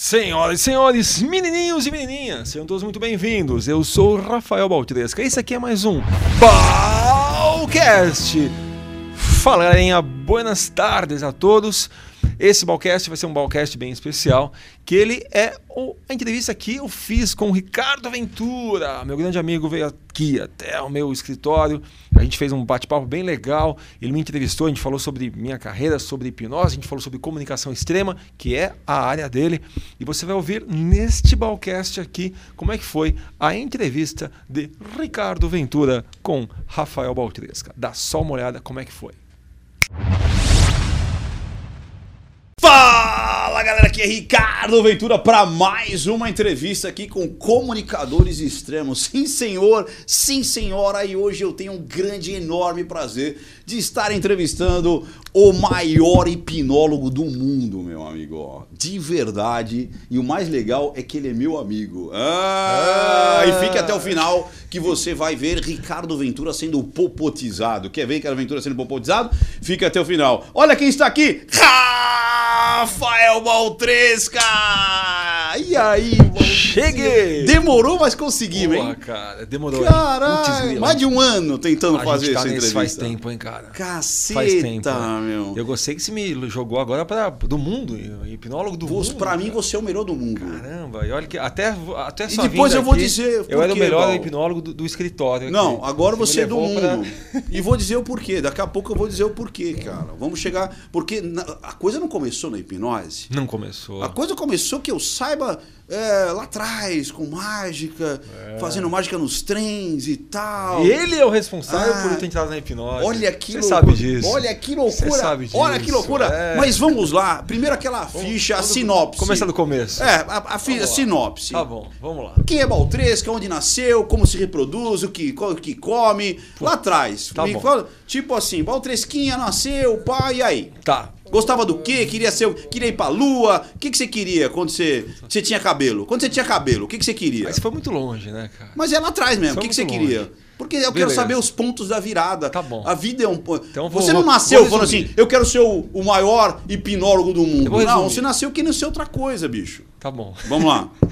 Senhoras e senhores, menininhos e menininhas, sejam todos muito bem-vindos. Eu sou o Rafael Baltresca. Esse aqui é mais um Balcast. Fala, galerinha. Buenas tardes a todos. Esse Balcast vai ser um Balcast bem especial, que ele é o, a entrevista que eu fiz com o Ricardo Ventura. Meu grande amigo veio aqui até o meu escritório. A gente fez um bate-papo bem legal. Ele me entrevistou, a gente falou sobre minha carreira, sobre hipnose, a gente falou sobre comunicação extrema, que é a área dele. E você vai ouvir neste Balcast aqui como é que foi a entrevista de Ricardo Ventura com Rafael Baltresca. Dá só uma olhada como é que foi. Fala galera, aqui é Ricardo Ventura para mais uma entrevista aqui com comunicadores extremos. Sim, senhor, sim, senhora, e hoje eu tenho um grande, enorme prazer de estar entrevistando o maior hipnólogo do mundo, meu amigo. De verdade, e o mais legal é que ele é meu amigo. Ah, e fique até o final que você vai ver Ricardo Ventura sendo popotizado. Quer ver Ricardo Ventura sendo popotizado? Fica até o final. Olha quem está aqui! Rafael Baltresca! E aí, Baltresca? Cheguei! Demorou, mas conseguimos, hein? cara, demorou. Caralho, mais de um ano tentando A fazer gente tá essa entrevista. faz tempo, hein, cara. Caceta, Faz tempo. né? meu. Eu gostei que você me jogou agora para do mundo, hipnólogo do Você- mundo. Pra mim, cara. você é o melhor do mundo. Caramba, e olha que até, até E depois eu vou aqui, dizer Eu era o melhor hipnólogo do, do escritório. Não, aqui. agora me você é do mundo. pra- E vou dizer o porquê. Daqui a pouco eu vou dizer o porquê, cara. Vamos chegar. Porque a coisa não começou na hipnose. Não começou. A coisa começou que eu saiba é, lá atrás, com mágica, fazendo mágica nos trens e tal. Ele é o responsável Ah, por eu ter entrado na hipnose. Olha que Você sabe disso. Olha que loucura. Você sabe Olha que disso, loucura. é. Mas vamos lá. Primeiro aquela ficha, a vamos sinopse. começar do começo. É, a, a a sinopse. Tá bom, vamos lá. Quem é Baltresca, onde nasceu, como se reproduz, o que, o que come. Lá atrás. Tá Me bom. tipo assim, Baltresquinha nasceu, pai, e aí? Tá. Gostava do quê? Queria ser, queria ir pra lua? O que, que você queria quando você, você tinha cabelo? Quando você tinha cabelo, o que, que você queria? Mas foi muito longe, né, cara? Mas é lá atrás mesmo. Foi O que, que você muito queria? longe. Porque eu quero Beleza. saber os pontos da virada. Tá bom. A vida é um ponto. Então vou- você não nasceu falando assim, eu quero ser o, o maior hipnólogo do mundo. Não, você nasceu querendo ser outra coisa, bicho. Tá bom. Vamos lá.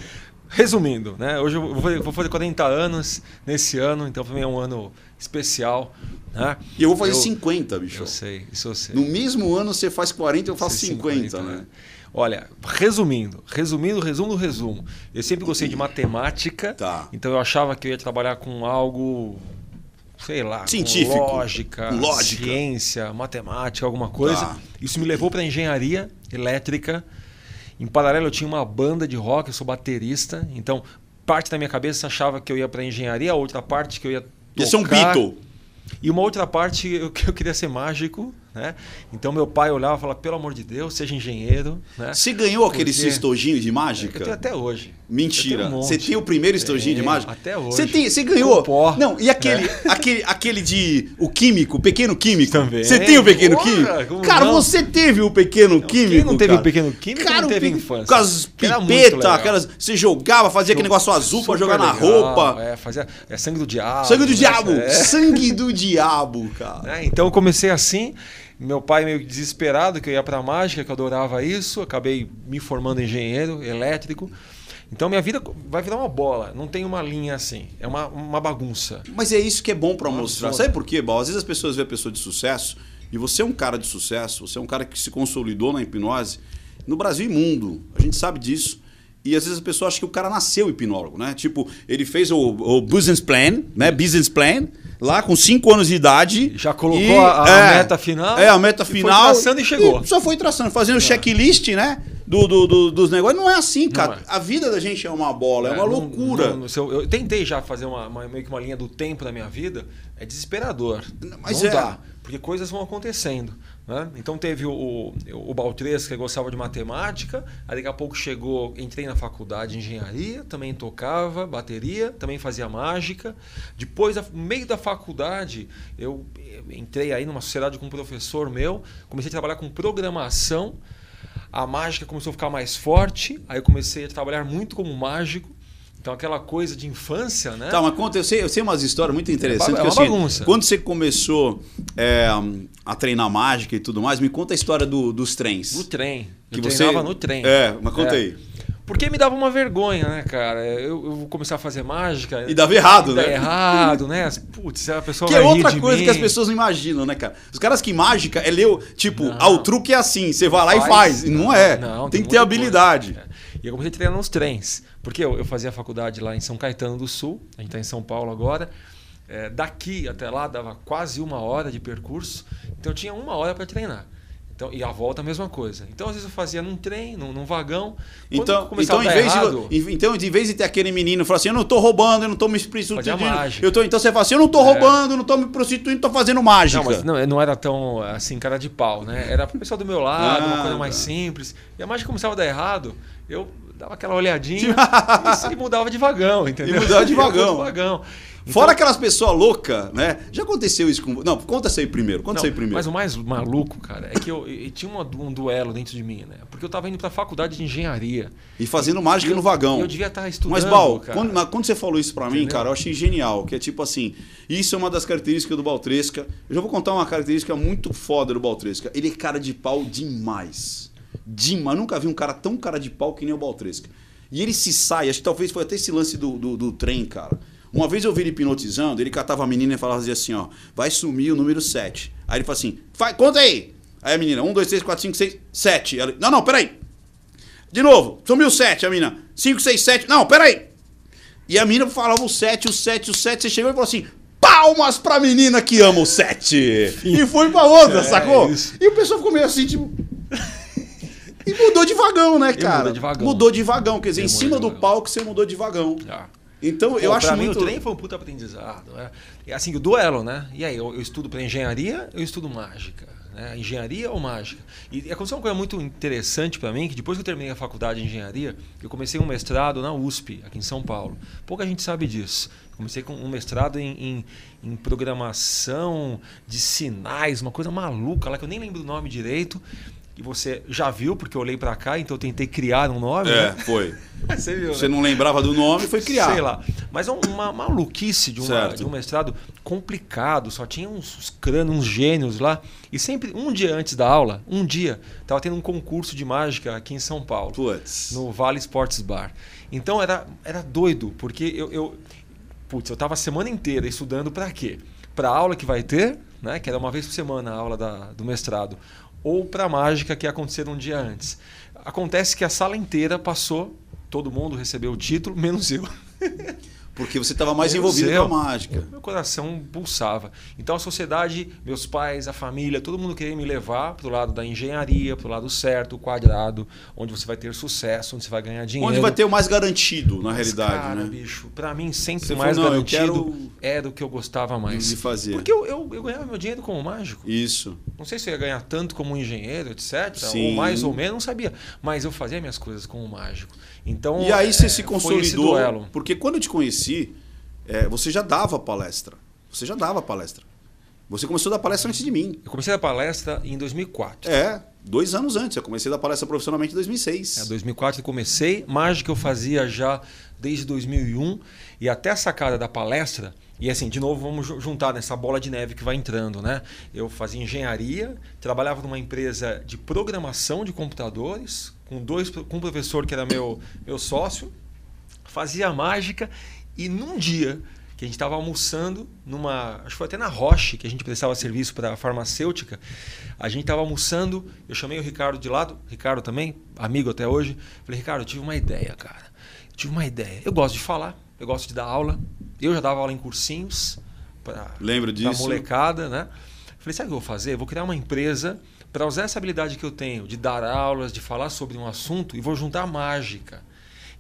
Resumindo, né? Hoje eu vou fazer, vou fazer 40 anos nesse ano, então é um ano especial. Né? E eu vou fazer 50, bicho. Eu sei, isso eu sei. No mesmo ano você faz 40, eu faço Ser 50, né? Olha, resumindo, resumindo, resumo do resumo. Eu sempre gostei de matemática, Tá. então eu achava que eu ia trabalhar com algo, sei lá, Científico. lógica, lógica. ciência, matemática, alguma coisa. Tá. Isso me levou para engenharia elétrica. Em paralelo, eu tinha uma banda de rock, eu sou baterista, então parte da minha cabeça achava que eu ia para engenharia, a outra parte que eu ia Ia ser um. Beatle. E uma outra parte eu, eu queria ser mágico, né? Então meu pai olhava e falava, pelo amor de Deus, seja engenheiro, né? Você ganhou aquele Porque- estojinho de mágica? Eu tenho até hoje. Mentira. Um Você tem o primeiro estojinho de Tenho, mágica? até hoje. Você tem, você ganhou? Pó. Não, e aquele, É. aquele, aquele de o químico, o pequeno químico? Também. Você tem o pequeno Porra, químico? Cara, não? você teve o pequeno químico? Quem não teve cara? o pequeno químico Cara, não teve pe- infância. Com as pipetas, aquelas. Você jogava, fazia aquele negócio azul pra Super jogar na legal, roupa. É, fazia, é sangue do diabo. Sangue do né? diabo! É. Sangue do diabo, cara. né? Então eu comecei assim, meu pai meio desesperado que eu ia para mágica, que eu adorava isso, acabei me formando engenheiro elétrico. Então minha vida vai virar uma bola, não tem uma linha assim, é uma, uma bagunça. Mas é isso que é bom pra Nossa, mostrar. Sabe por quê, Bal? Às vezes as pessoas veem a pessoa de sucesso e você é um cara de sucesso, você é um cara que se consolidou na hipnose no Brasil e mundo. A gente sabe disso. E às vezes a pessoa acha que o cara nasceu hipnólogo, né? Tipo, ele fez o, o business plan, né? Business plan, lá com 5 anos de idade. Já colocou E, a- a meta final É, a meta e foi final. traçando e chegou. só foi traçando, fazendo checklist, né? Do, do- do- dos negócios. Não é assim, cara. é. A vida da gente é uma bola, é, uma não- loucura. não- eu, eu tentei já fazer uma, uma- meio que uma linha do tempo da minha vida, é desesperador. Mas não é. dá, porque coisas vão acontecendo. Né? Então teve o, o, o Baltresca que gostava de matemática, aí daqui a pouco chegou, entrei na faculdade de engenharia, também tocava bateria, também fazia mágica. Depois, no meio da faculdade, eu eh, entrei aí numa sociedade com um professor meu, comecei a trabalhar com programação. A mágica começou a ficar mais forte, aí eu comecei a trabalhar muito como mágico. Então aquela coisa de infância, né? Tá, mas conta, eu sei, eu sei umas histórias muito interessantes. É que, uma assim, bagunça. Quando você começou é, a treinar mágica e tudo mais, me conta a história do- dos trens. No trem. Que Eu você- treinava no trem. É, mas conta É. aí. Porque me dava uma vergonha, né, cara? Eu, eu vou começar a fazer mágica. E dava errado, né? errado, né? Putz, a pessoa Que é vai rir outra coisa mim. que as pessoas não imaginam, né, cara? Os caras que mágica é ler, tipo, Não. ah, o truque é assim, você vai lá e faz. E não é. Não, tem que muita ter habilidade. coisa. É. E eu comecei a treinar nos trens. Porque eu, eu fazia faculdade lá em São Caetano do Sul, a gente está em São Paulo agora. É, daqui até lá dava quase uma hora de percurso, então eu tinha uma hora para treinar. Então, e a volta a mesma coisa. Então, às vezes eu fazia num trem, num, num vagão. Então, então, em vez errado, de, então, de vez de ter aquele menino falar assim, eu não tô roubando, eu não tô me prostituindo. Eu tô, então você fala assim, eu não tô É. roubando, eu não tô me prostituindo, tô fazendo mágica. Não, mas não, não era tão assim, cara de pau, né? Era o pessoal do meu lado, Ah, uma coisa mais tá. simples. E a mágica começava a dar errado, eu dava aquela olhadinha e, e mudava de vagão, entendeu? E mudava de pro vagão. Vagão. Fora Então- aquelas pessoas loucas, né? Já aconteceu isso com... Não, conta isso aí primeiro, conta Não, isso aí primeiro. Mas o mais maluco, cara, é que eu, eu tinha uma- um duelo dentro de mim, né? Porque eu tava indo pra faculdade de engenharia. E fazendo mágica E eu- no vagão. Eu devia estar estudando. Mas, Bal, cara. quando, quando você falou isso pra mim, Entendeu? cara, eu achei genial. Que é tipo assim, isso é uma das características do Baltresca. Eu já vou contar uma característica muito foda do Baltresca. Ele é cara de pau demais. Demais. Eu nunca vi um cara tão cara de pau que nem o Baltresca. E ele se sai, acho que talvez foi até esse lance do, do, do trem, cara. Uma vez eu vi ele hipnotizando, ele catava a menina e falava assim, ó, vai sumir o número 7. Aí ele fala assim, vai, conta aí. Aí a menina, 1, 2, 3, 4, 5, 6, 7. Ela, não, não, peraí. De novo, sumiu 7, a mina. 5, 6, 7. Não, peraí. E a menina falava o 7, o 7, o 7. Você chegou e falou assim: palmas pra menina que ama o 7. E foi pra outra, É, sacou? isso. E o pessoal ficou meio assim, tipo. E mudou de vagão, né, cara? muda de vagão. Mudou de vagão, quer dizer, E em cima do vagão. palco você mudou de vagão. Ah. Então eu Pô, acho pra muito. mim o trem foi um puta aprendizado. Né? Assim, o duelo, né? E aí, eu, eu estudo para engenharia, eu estudo mágica. Né? Engenharia ou mágica? E aconteceu uma coisa muito interessante para mim, que depois que eu terminei a faculdade de engenharia, eu comecei um mestrado na USP, aqui em São Paulo. Pouca gente sabe disso. Comecei com um mestrado em, em, em programação de sinais, uma coisa maluca lá que eu nem lembro o nome direito. E você já viu, porque eu olhei para cá, então eu tentei criar um nome. É, né? foi. Você viu, Você né? não lembrava do nome, foi criar. Sei lá. Mas é uma maluquice de, uma- de um mestrado complicado. Só tinha uns, uns crânios, uns gênios lá. E sempre, um dia antes da aula, um dia, tava tendo um concurso de mágica aqui em São Paulo. Putz. No Vale Sports Bar. Então era, era doido, porque eu, eu. Putz, eu tava a semana inteira estudando para quê? Para a aula que vai ter, né? Que era uma vez por semana a aula da, do mestrado. Ou para mágica que ia acontecer um dia antes. Acontece que a sala inteira passou, todo mundo recebeu o título, menos eu. Porque você estava mais Menos envolvido eu. com a mágica. Meu coração pulsava. Então a sociedade, meus pais, a família, todo mundo queria me levar para o lado da engenharia, para o lado certo, quadrado, onde você vai ter sucesso, onde você vai ganhar dinheiro. Onde vai ter o mais garantido, na Mas, realidade, cara, né? bicho, pra mim sempre o mais falou, garantido quero- era o que eu gostava mais. de fazer. Porque eu, eu, eu ganhava meu dinheiro como mágico. Isso. Não sei se eu ia ganhar tanto como engenheiro, etc. Sim. Ou mais ou menos, não sabia. Mas eu fazia minhas coisas como mágico. Então, E aí você é, se consolidou. Porque quando eu te conheci, é, você já dava palestra. Você já dava palestra. Você começou a dar palestra antes de mim. Eu comecei a palestra em 2004. É, dois anos antes. Eu comecei a dar palestra profissionalmente em 2006. É, 2004 eu comecei, mágica eu fazia já desde 2001 e até a sacada da palestra. E assim, de novo, vamos ju- juntar nessa bola de neve que vai entrando, né? Eu fazia engenharia, trabalhava numa empresa de programação de computadores, com dois com um professor que era meu, meu sócio, fazia mágica e num dia que a gente estava almoçando numa, acho que foi até na Roche, que a gente prestava serviço para a farmacêutica, a gente estava almoçando, eu chamei o Ricardo de lado, Ricardo também, amigo até hoje, falei, Ricardo, eu tive uma ideia, cara, eu tive uma ideia, eu gosto de falar, eu gosto de dar aula, eu já dava aula em cursinhos para disso. molecada, né? Falei, sabe o que eu vou fazer? Eu vou criar uma empresa para usar essa habilidade que eu tenho de dar aulas, de falar sobre um assunto e vou juntar mágica.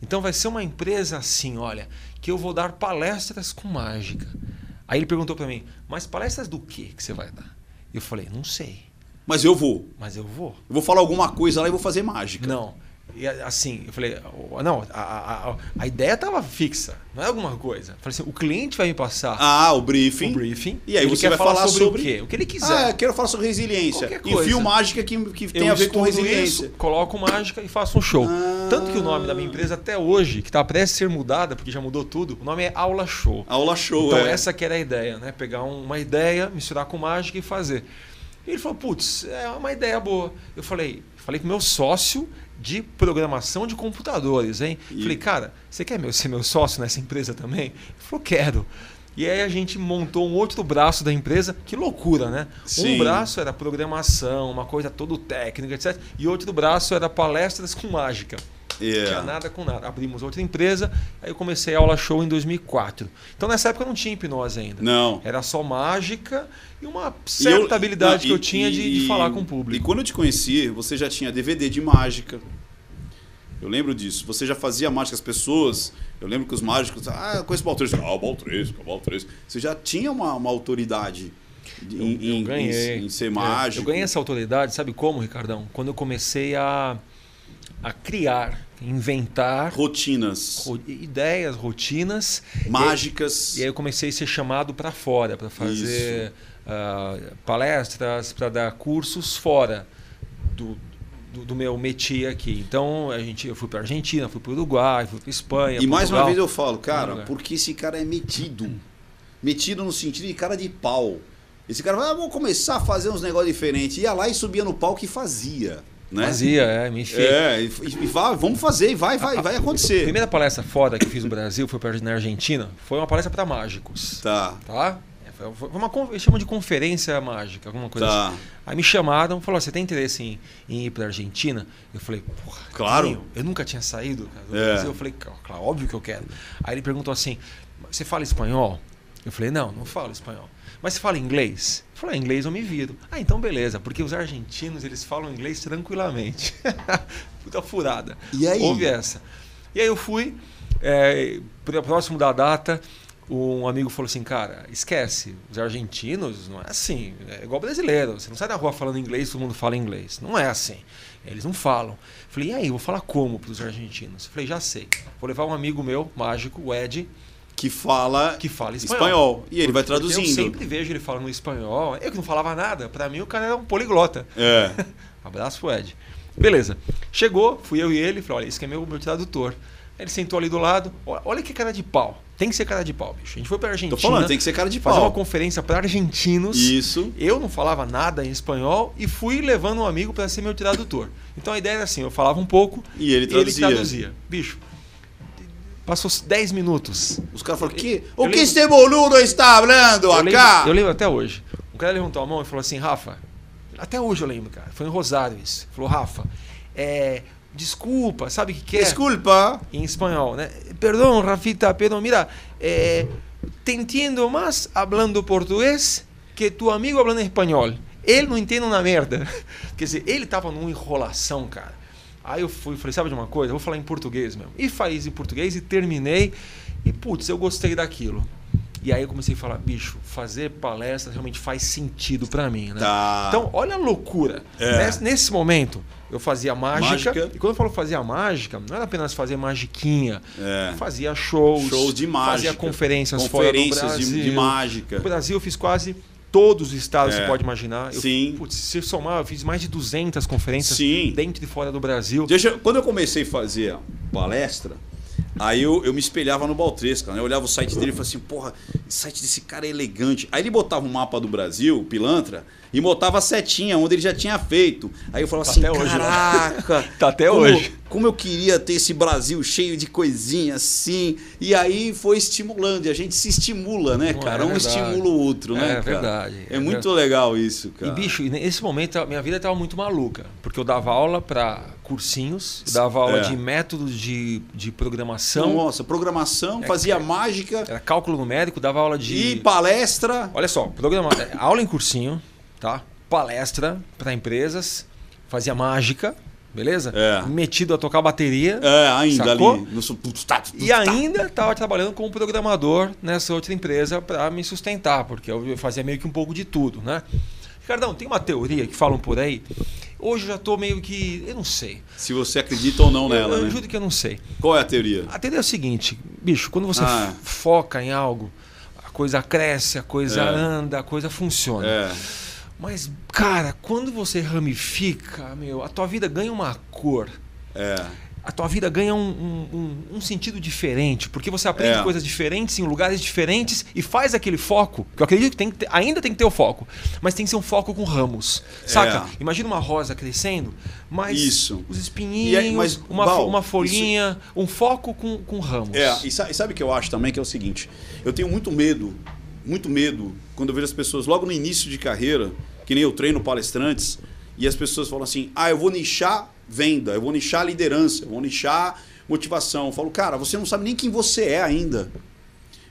Então vai ser uma empresa assim, olha, que eu vou dar palestras com mágica. Aí ele perguntou para mim, mas palestras do que que você vai dar? Eu falei, não sei, Mas eu vou. mas eu vou. Eu vou falar alguma coisa lá e vou fazer mágica. Não. E assim, eu falei, "Oh, não, a, a, a, ideia estava fixa, não é alguma coisa. Eu falei assim, o cliente vai me passar Ah, o briefing. o briefing. E aí você vai falar, falar sobre, sobre- o quê? O que ele quiser. Ah, eu quero falar sobre resiliência. Enfio mágica que, que tem eu a ver com resiliência. Isso, coloco mágica e faço um show. Ah. Tanto que o nome da minha empresa até hoje, que está prestes a ser mudada, porque já mudou tudo, o nome é Aula Show. Aula show, então é. essa que era a ideia, né? Pegar um- uma ideia, misturar com mágica e fazer. E ele falou, putz, é uma ideia boa. Eu falei, Falei com meu sócio de programação de computadores, hein? E- Falei, cara, você quer meu- ser meu sócio nessa empresa também? Ele falou, quero. E aí a gente montou um outro braço da empresa, que loucura, né? Sim. Um braço era programação, uma coisa toda técnica, etc. E outro braço era palestras com mágica. Não tinha É. nada com nada. Abrimos outra empresa, aí eu comecei a aula show em 2004. Então nessa época não tinha hipnose ainda. Não. Era só mágica e uma E certa eu- habilidade não, que eu e- tinha de, e- de falar com o público. E quando eu te conheci, você já tinha DVD de mágica. Eu lembro disso. Você já fazia mágica as pessoas. Eu lembro que os mágicos. Ah, eu conheço o Baltresco. Ah, o Baltresco, o Baltresco. Você já tinha uma, uma autoridade de- em, eu ganhei. em- em ser É, mágico. eu ganhei essa autoridade, sabe como, Ricardão? Quando eu comecei a, a criar, inventar Rotinas ro- ideias, rotinas. mágicas. E aí eu comecei a ser chamado para fora, para fazer ah, palestras, para dar cursos fora do, do, do meu métier aqui. Então a gente, eu fui para Argentina, fui para Uruguai, fui para Espanha. E mais uma Portugal. vez eu falo, cara, porque esse cara é metido. Metido no sentido de cara de pau. Esse cara vai, ah, vamos começar a fazer uns negócios diferentes. Ia lá e subia no palco e fazia. Né? Fazia, é, me enfiei. É, e, e vai, vamos fazer, e vai, vai, vai A acontecer. primeira palestra fora que eu fiz no Brasil, foi na Argentina, foi uma palestra para mágicos. Tá, Tá? É, Foi uma, eles chamam de conferência mágica, alguma coisa tá. assim. Aí me chamaram, falaram: você tem interesse em, em ir pra Argentina? Eu falei, porra, Claro. tenho. Eu nunca tinha saído cara, do É. Brasil. Eu falei, claro, óbvio que eu quero. Aí ele perguntou assim: você fala espanhol? Eu falei, não, não falo espanhol. Mas você fala inglês? Falei, ah, inglês eu me viro. Ah, então beleza, porque os argentinos eles falam inglês tranquilamente. Puta furada. E aí? Houve essa. E aí eu fui, é, pró- próximo da data, um amigo falou assim, cara, esquece, os argentinos não é assim, é igual brasileiro, você não sai na rua falando inglês, todo mundo fala inglês. Não é assim. Eles não falam. Falei, e aí, vou falar como para os argentinos? Falei, já sei. Vou levar um amigo meu, mágico, o Ed, Que fala que fala espanhol. E ele vai Porque traduzindo. Eu sempre vejo ele falando espanhol. Eu que não falava nada, para mim o cara era um poliglota. É. Abraço pro Ed. Beleza. Chegou, fui eu e ele, falei, olha, esse aqui é meu, meu tradutor. Ele sentou ali do lado. Olha, que cara de pau. Tem que ser cara de pau, bicho. A gente foi pra Argentina. Tô falando, tem que ser cara de fazer pau. uma conferência para argentinos. Isso. Eu não falava nada em espanhol e fui levando um amigo para ser meu tradutor. Então a ideia era assim, eu falava um pouco E ele traduzia. Bicho, passou 10 minutos. Os caras falaram, que, Eu o que este boludo está falando lembro, acá? eu lembro até hoje. O cara levantou a mão e falou assim, Rafa, até hoje eu lembro, cara. Foi em Rosário isso. Falou, Rafa, é, desculpa, sabe o que, que é? Desculpa. Em espanhol, né? Perdão, Rafita, pero mira, eh, te entiendo más hablando português que tu amigo hablando espanhol. Ele não entende uma merda. Quer dizer, ele tava numa enrolação, cara. Aí eu fui, falei, sabe de uma coisa? Eu vou falar em português mesmo. E falei em português e terminei. E, putz, eu gostei daquilo. E aí eu comecei a falar, bicho, fazer palestra realmente faz sentido pra mim, né? Tá. Então, olha a loucura. É. Nesse, nesse momento, eu fazia mágica, Mágica. E quando eu falo fazia mágica, não era apenas fazer magiquinha. É. Fazia shows. Shows de mágica. Fazia conferências, Conferências fora do de- Brasil. de mágica. No Brasil eu fiz quase todos os estados É. que você pode imaginar. Eu, Sim. Putz, se somar, eu fiz mais de 200 conferências Sim. dentro e fora do Brasil. Eu- quando eu comecei a fazer palestra, aí eu, eu me espelhava no Baltresca, né? Eu olhava o site dele e falava assim, porra, esse site desse cara é elegante. Aí ele botava um mapa do Brasil, pilantra, e botava a setinha onde ele já tinha feito. Aí eu falava Tá assim, até hoje, né? caraca, Tá até como, hoje. Como eu queria ter esse Brasil cheio de coisinha assim. E aí foi estimulando, e a gente se estimula, né, cara? é um estimula o outro, né, É cara? verdade, É, é muito verdade. legal isso, cara. E, bicho, nesse momento a minha vida estava muito maluca. Porque eu dava aula para cursinhos, dava aula É. de métodos de, de programação, Nossa, programação, fazia mágica era cálculo numérico, dava aula de. e palestra. Olha só, programa, é, aula em cursinho, tá? Palestra para empresas, fazia mágica, beleza? É. Metido a tocar bateria. É, ainda Sacou? ali. Tá, E ainda estava trabalhando como programador nessa outra empresa para me sustentar, porque eu fazia meio que um pouco de tudo, né? Ricardão, tem uma teoria que falam por aí. Hoje eu já estou meio que. Eu não sei. Se você acredita ou não eu, nela, eu né? juro que eu não sei. Qual é a teoria? A teoria é o seguinte, bicho, quando você Ah. foca em algo, a coisa cresce, a coisa É. anda, a coisa funciona. É. Mas, cara, quando você ramifica, meu, a tua vida ganha uma cor. É. a tua vida ganha um, um, um, sentido diferente, porque você aprende É. coisas diferentes em lugares diferentes e faz aquele foco, que eu acredito que, tem que ter- ainda tem que ter o foco, mas tem que ser um foco com ramos, saca? É. Imagina uma rosa crescendo, mas Isso. os E espinhinhos, aí, mas, uma, Val, uma folhinha, um foco com, com ramos. É, e sabe o que eu acho também? Que é o seguinte: eu tenho muito medo, muito medo, quando eu vejo as pessoas logo no início de carreira, que nem eu treino palestrantes, e as pessoas falam assim: ah, eu vou nichar venda, eu vou nichar liderança, eu vou nichar motivação. Eu falo, cara, você não sabe nem quem você é ainda.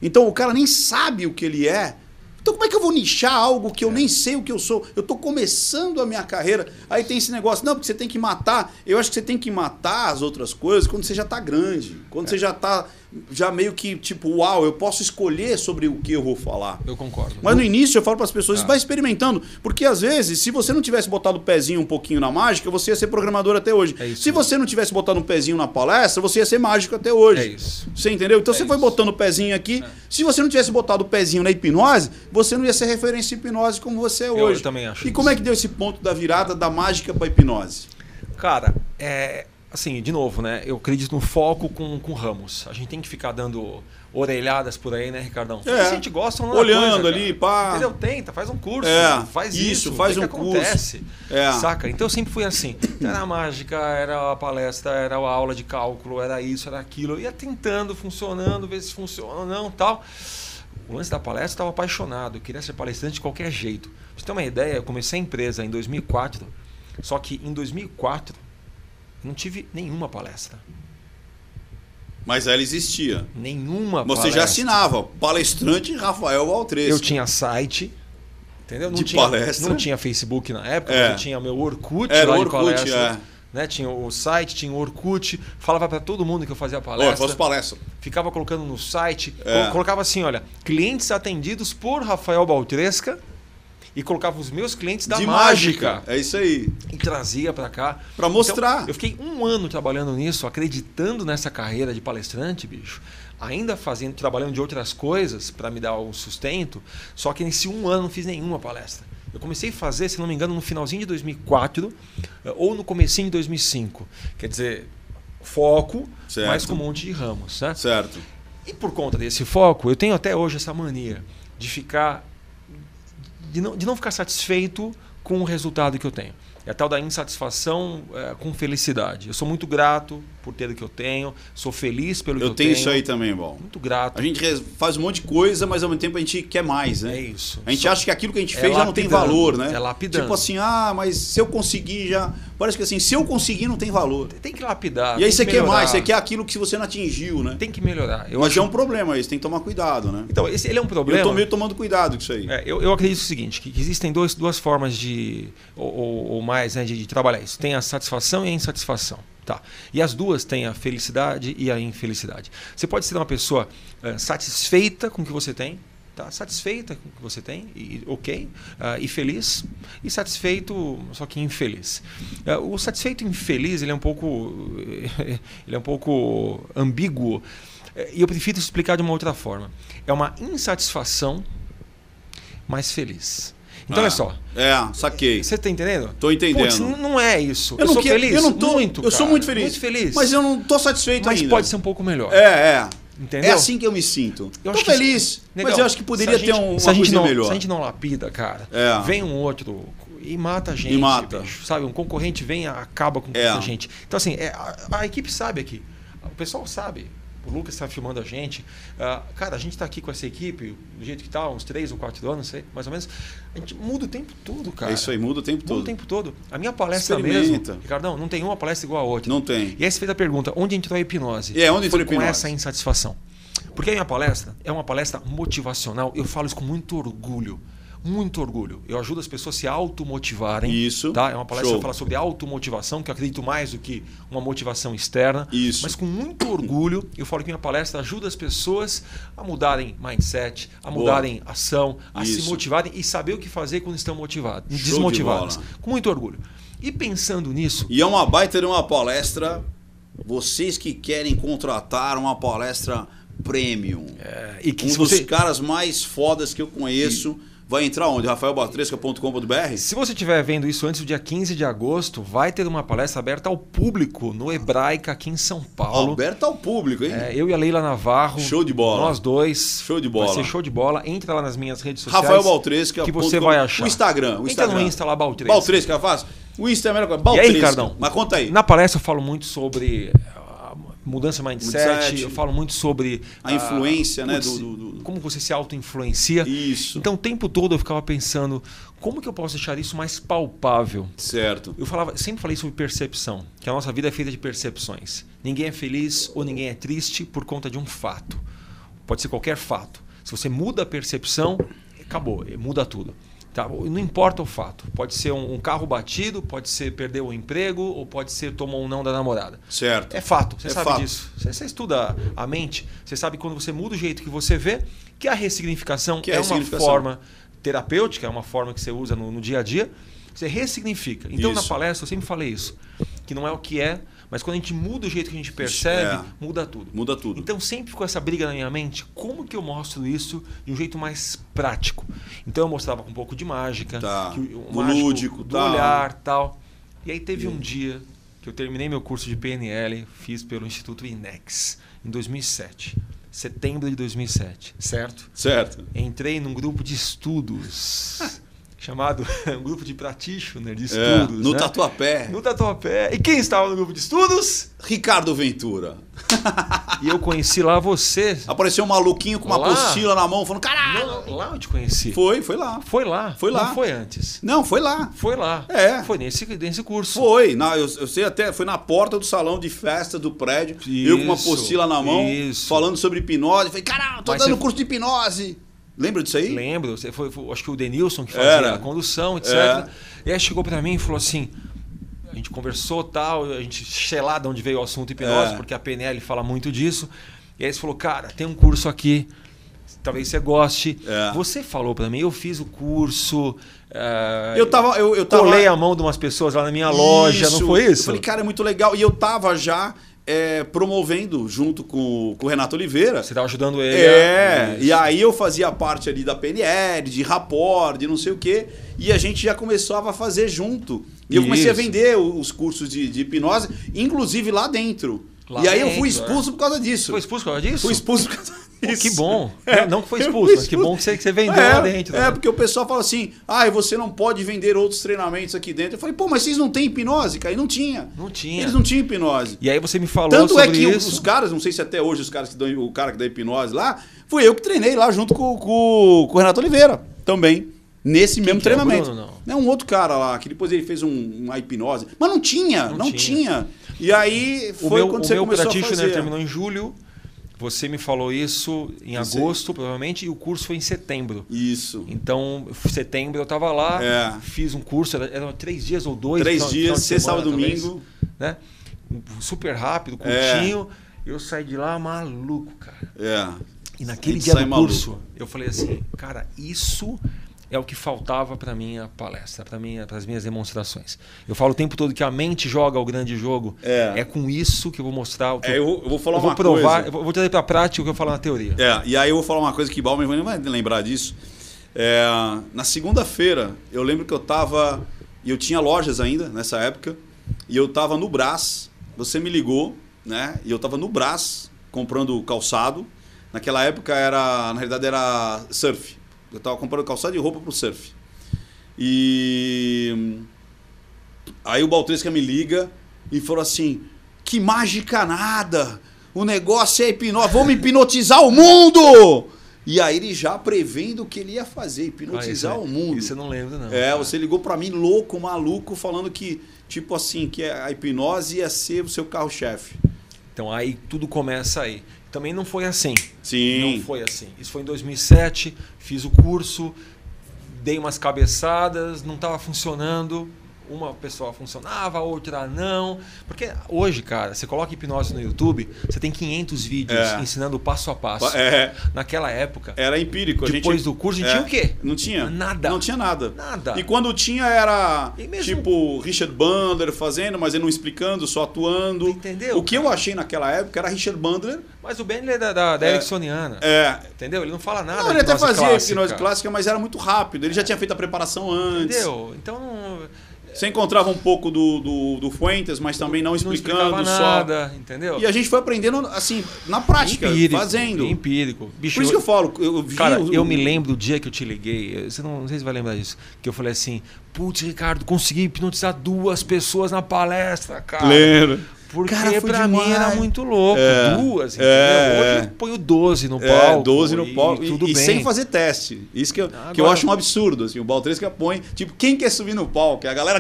Então o cara nem sabe o que ele é. Então como é que eu vou nichar algo que eu nem sei o que eu sou? Eu tô começando a minha carreira. Aí tem esse negócio, não, porque você tem que matar. Eu acho que você tem que matar as outras coisas quando você já tá grande. Quando você já tá já meio que tipo, uau, eu posso escolher sobre o que eu vou falar. Eu concordo. Mas no início eu falo para as pessoas, Ah. vai experimentando, porque às vezes, se você não tivesse botado o pezinho um pouquinho na mágica, você ia ser programador até hoje. É isso se você não tivesse botado um pezinho na palestra, você ia ser mágico até hoje. É isso. Você entendeu? Então É você foi isso. botando o pezinho aqui. Se você não tivesse botado o pezinho na hipnose, você não ia ser referência em hipnose como você é Eu- hoje. eu também acho E isso. como é que deu esse ponto da virada da mágica para hipnose? Cara, é. Assim, de novo, né? Eu acredito no foco com, com ramos. A gente tem que ficar dando orelhadas por aí, né, Ricardão? É. Se a gente gosta não da Olhando coisa, ali, pá. Entendeu? Tenta, faz um curso. É, faz isso, isso, faz um o que acontece. É. Saca? Então eu sempre fui assim. Era a mágica, era a palestra, era a aula de cálculo, era isso, era aquilo. Eu ia tentando, funcionando, ver se funciona ou não tal. O lance da palestra eu estava apaixonado. Eu queria ser palestrante de qualquer jeito. Pra você ter uma ideia, eu comecei a empresa em 2004. Só que em 2004 eu não tive nenhuma palestra. Mas ela existia. Nenhuma Você palestra. já assinava, palestrante Rafael Valtresco. Eu tinha site. Entendeu? Não De tinha, palestra. Não tinha Facebook na época, É. eu tinha meu Orkut Era lá Orkut, palestra. é. Né? Tinha o site, tinha o Orkut, falava para todo mundo que eu fazia Ó, eu palestra. faço palestra. ficava colocando no site, É. colo- colocava assim, olha, clientes atendidos por Rafael Baltresca e colocava os meus clientes da de mágica. mágica. É isso aí. E trazia para cá. Pra mostrar. Então, eu fiquei um ano trabalhando nisso, acreditando nessa carreira de palestrante, bicho. Ainda fazendo, trabalhando de outras coisas para me dar o sustento. Só que nesse um ano não fiz nenhuma palestra. Eu comecei a fazer, se não me engano, no finalzinho de 2004 eh, ou no comecinho de 2005. Quer dizer, foco, Certo. mas com um monte de ramos, né? Certo. E por conta desse foco, eu tenho até hoje essa mania de ficar. De não, de não ficar satisfeito com o resultado que eu tenho. É a tal da insatisfação é, com felicidade. Eu sou muito grato por ter o que eu tenho, sou feliz pelo que Eu eu tenho tenho. isso aí também, bom. Muito grato. A gente faz um monte de coisa, mas ao mesmo tempo a gente quer mais, né? É isso. A gente Só- acha que aquilo que a gente É fez já não tem valor, né? é lapidando. Tipo assim, ah, mas se eu conseguir já. Parece que assim, se eu conseguir não tem valor. Tem que lapidar. E aí você que quer mais, você quer aquilo que você não atingiu, né? Tem que melhorar. Eu mas acho... é um problema isso, tem que tomar cuidado, né? Então, esse, ele é um problema. Eu tô meio tomando cuidado com isso aí. É, eu, eu acredito o seguinte, que existem dois, duas formas de, ou, ou- ou mais, né, de, de trabalhar isso. Tem a satisfação e a insatisfação. Tá. E as duas têm a felicidade e a infelicidade. Você pode ser uma pessoa eh, satisfeita com o que você tem, tá? satisfeita com o que você tem, e, ok, ah, e feliz, e satisfeito, só que infeliz. Eh, o satisfeito infeliz ele é um pouco, ele é um pouco ambíguo, eh, e eu prefiro explicar de uma outra forma. É uma insatisfação mais feliz. Então, Ah, olha só. É, saquei. Você tá entendendo? Tô entendendo. Putz, n- não é isso. Eu, Eu, não sou quero, feliz. eu não tô, muito, eu sou cara. muito feliz. Muito feliz. Mas eu não tô satisfeito Mas ainda. pode ser um pouco melhor. É, é. Entendeu? É assim que eu me sinto. Eu tô acho que feliz, Legal. mas eu acho que poderia gente- ter um, se a uma gente coisa não, melhor. Se a gente não lapida, cara, É. vem um outro e mata a gente. E mata. bicho, sabe? Um concorrente vem e acaba com É. a gente. Então, assim, é, a, a equipe sabe aqui. O pessoal sabe. O Lucas está filmando a gente. Ah, cara, a gente está aqui com essa equipe, do jeito que está, uns três ou quatro anos, sei, mais ou menos. A gente muda o tempo todo, cara. É isso aí, muda o tempo Muda todo. o tempo todo. A minha palestra mesmo, Ricardão, não tem uma palestra igual a outra. Não tem. E aí você fez a pergunta, onde entrou a hipnose? E é, onde entrou Foi a com hipnose? essa insatisfação. Porque a minha palestra é uma palestra motivacional. Eu falo isso com muito orgulho. Muito orgulho. Eu ajudo as pessoas a se automotivarem. Isso. Tá? É uma palestra Show. que fala sobre automotivação, que eu acredito mais do que uma motivação externa. Isso. Mas com muito orgulho, eu falo que minha palestra ajuda as pessoas a mudarem mindset, a Boa. mudarem ação, a se Isso. motivarem e saber o que fazer quando estão motivados, Show de desmotivados. bola. Com muito orgulho. E pensando nisso, E é uma baita de uma palestra. Vocês que querem contratar uma palestra premium. é, e que um se dos você caras mais fodas que eu conheço vai entrar onde? rafaelbatresca.com.br? Se você estiver vendo isso antes do dia 15 de agosto, vai ter uma palestra aberta ao público no Hebraica aqui em São Paulo. Aberta ao público, hein? É, eu e a Leila Navarro. Show de bola. Nós dois. Show de bola. Vai ser show de bola. Entra lá nas minhas redes sociais. Rafael Baltresca. Que você vai achar. O Instagram. O Instagram. Entra no Insta lá, Baltresca. Baltresca, é fácil? O Insta é a melhor coisa. E Baltresca. aí, Ricardão? Mas conta aí. Na palestra eu falo muito sobre a mudança mindset, Mindset. eu falo muito sobre A influência, né, putz, do- do- do- como você se auto-influencia. Isso. Então, o tempo todo eu ficava pensando, como que eu posso deixar isso mais palpável? Certo. Eu falava, sempre falei sobre percepção, que a nossa vida é feita de percepções. Ninguém é feliz ou ninguém é triste por conta de um fato. Pode ser qualquer fato. Se você muda a percepção, acabou, muda tudo. Tá? Não importa o fato. Pode ser um, um carro batido, pode ser perder o emprego, ou pode ser tomar um não da namorada. Certo. É fato, você É sabe fato. disso. Você, você estuda a mente, você sabe quando você muda o jeito que você vê, que a ressignificação Que é é uma ressignificação. forma terapêutica, é uma forma que você usa no, no dia a dia. Você ressignifica. Então, na Isso. palestra, eu sempre falei isso. Que não é o que é, mas quando a gente muda o jeito que a gente percebe, É. muda tudo. Muda tudo. Então sempre ficou essa briga na minha mente, como que eu mostro isso de um jeito mais prático? Então eu mostrava com um pouco de mágica, Tá. que o, mágico lúdico, do tal. olhar, tal. E aí teve um dia que eu terminei meu curso de PNL, fiz pelo Instituto INEX em 2007, setembro de 2007, certo? Certo. Entrei num grupo de estudos chamado um grupo de practitioner de É, estudos, no né? Tatuapé. No Tatuapé. E quem estava no grupo de estudos? Ricardo Ventura. E eu conheci lá você. Apareceu um maluquinho com uma Lá? apostila na mão, falando: caralho! Não, lá eu te conheci. Foi, foi lá. Foi lá. Foi lá. Não foi antes. Não, foi lá. Foi lá. É. Foi nesse, nesse curso. Foi. Na, eu, eu sei até, foi na porta do salão de festa do prédio. eu com uma Isso, apostila na mão, isso. falando sobre hipnose. Falei, caralho, tô Mas dando você- curso de hipnose. Lembra disso aí? Lembro, foi, foi- acho que o Denilson que fazia Era. a condução, etc. É. E aí chegou pra mim e falou assim: a gente conversou tal, a gente sei lá de onde veio o assunto hipnose, É. porque a PNL fala muito disso. E aí você falou, cara, tem um curso aqui, talvez você goste. É. Você falou pra mim, eu fiz o curso. eh, Eu tava. Eu, eu tava colei a mão de umas pessoas lá na minha loja, não foi isso? Eu falei, cara, é muito legal. E eu tava já é, promovendo junto com, com o Renato Oliveira. Você estava ajudando ele. É, a- e aí eu fazia parte ali da PNL, de rapport, de não sei o quê, e a gente já começava a fazer junto. E eu comecei a Isso. vender o- os cursos de, de hipnose, inclusive lá dentro. Lá e aí eu dentro, fui expulso por causa disso. Foi expulso por causa disso? Fui expulso por causa Pô, que bom. É, não que foi expulso, mas que bom que você, que você vendeu é, lá dentro. É, né? porque o pessoal fala assim, ah, você não pode vender outros treinamentos aqui dentro. Eu falei, pô, mas vocês não têm hipnose, cara? E não tinha. Não tinha. Eles não tinham hipnose. E aí você me falou Tanto sobre é que isso. os caras, não sei se até hoje os caras que dão, o cara que dá hipnose lá, fui eu que treinei lá junto com, com- com o Renato Oliveira também. Nesse mesmo que é? treinamento. Bruno, É um outro cara lá, que depois ele fez um- uma hipnose. Mas não tinha, não, Não tinha. tinha. E aí O foi meu, quando o você meu começou a practitioner fazer. terminou em julho. Você me falou isso em agosto, provavelmente, e o curso foi em setembro. Isso. Então, em setembro eu estava lá, É. fiz um curso, era- eram três dias ou dois. Três final- dias, sexta, sábado, domingo. Né? Super rápido, É. curtinho. Eu saí de lá maluco, cara. É. E naquele dia do maluco. curso, eu falei assim, cara, isso é o que faltava para minha palestra, para minha, as minhas demonstrações. Eu falo o tempo todo que a mente joga o grande jogo. É. com isso que eu vou mostrar. o que É, eu, eu vou falar eu vou uma provar, coisa. eu vou, vou trazer para prática o que eu falo na teoria. É, e aí eu vou falar uma coisa que Balmer não vai lembrar disso. É, na segunda-feira, eu lembro que eu tava. e Eu tinha lojas ainda nessa época. E eu tava no Brás. Você me ligou, né? E eu tava no Brás comprando calçado. Naquela época era. Na realidade era surf. Eu tava comprando calçado e roupa pro surf. E. Aí o Baltresca me liga e falou assim: Que mágica nada! O negócio é hipnose, vamos hipnotizar o mundo! E aí ele já prevendo o que ele ia fazer, Ah, hipnotizar isso, o mundo. Isso eu não lembro, não. É, você ligou pra mim louco, maluco, falando que, tipo assim, que a hipnose ia ser o seu carro-chefe. Então aí tudo começa aí. Também não foi assim. Sim. Não foi assim. Isso foi em 2007, fiz o curso, dei umas cabeçadas, não estava funcionando. Uma pessoa funcionava, a outra não. Porque hoje, cara, você coloca hipnose no YouTube, você tem 500 vídeos É. ensinando passo a passo. É. Naquela época, Era empírico. Depois gente... do curso, a gente É. tinha o quê? Não tinha. Nada. Não tinha nada. Nada. E quando tinha era mesmo- tipo Richard Bandler fazendo, mas ele não explicando, só atuando. Entendeu, O que eu achei naquela época era Richard Bandler. Mas o Bentley é da, da, da É. Ericksoniana. É. Entendeu? Ele não fala nada. Não, ele até fazia clássica. hipnose clássica, mas era muito rápido. Ele já tinha feito a preparação antes. Entendeu? Então não, Você encontrava um pouco do, do, do Fuentes, mas também não não explicando explicava só. nada, entendeu? E a gente foi aprendendo assim, na prática, empírico, fazendo. Empírico. Bicho, Por isso que eu falo, eu vi Cara, o- eu me lembro do dia que eu te liguei, você não, não sei se vai lembrar disso, que eu falei assim, putz, Ricardo, consegui hipnotizar duas pessoas na palestra, cara. Lembro. Porque Cara, pra mim demais. era muito louco, É, duas, é, Hoje é. eu ponho 12 no É, palco. 12 no palco E, e, tudo e bem. sem fazer teste. Isso que eu, que eu Agora- acho um absurdo. Assim, o Baltresca põe, tipo, quem quer subir no palco? É a galera.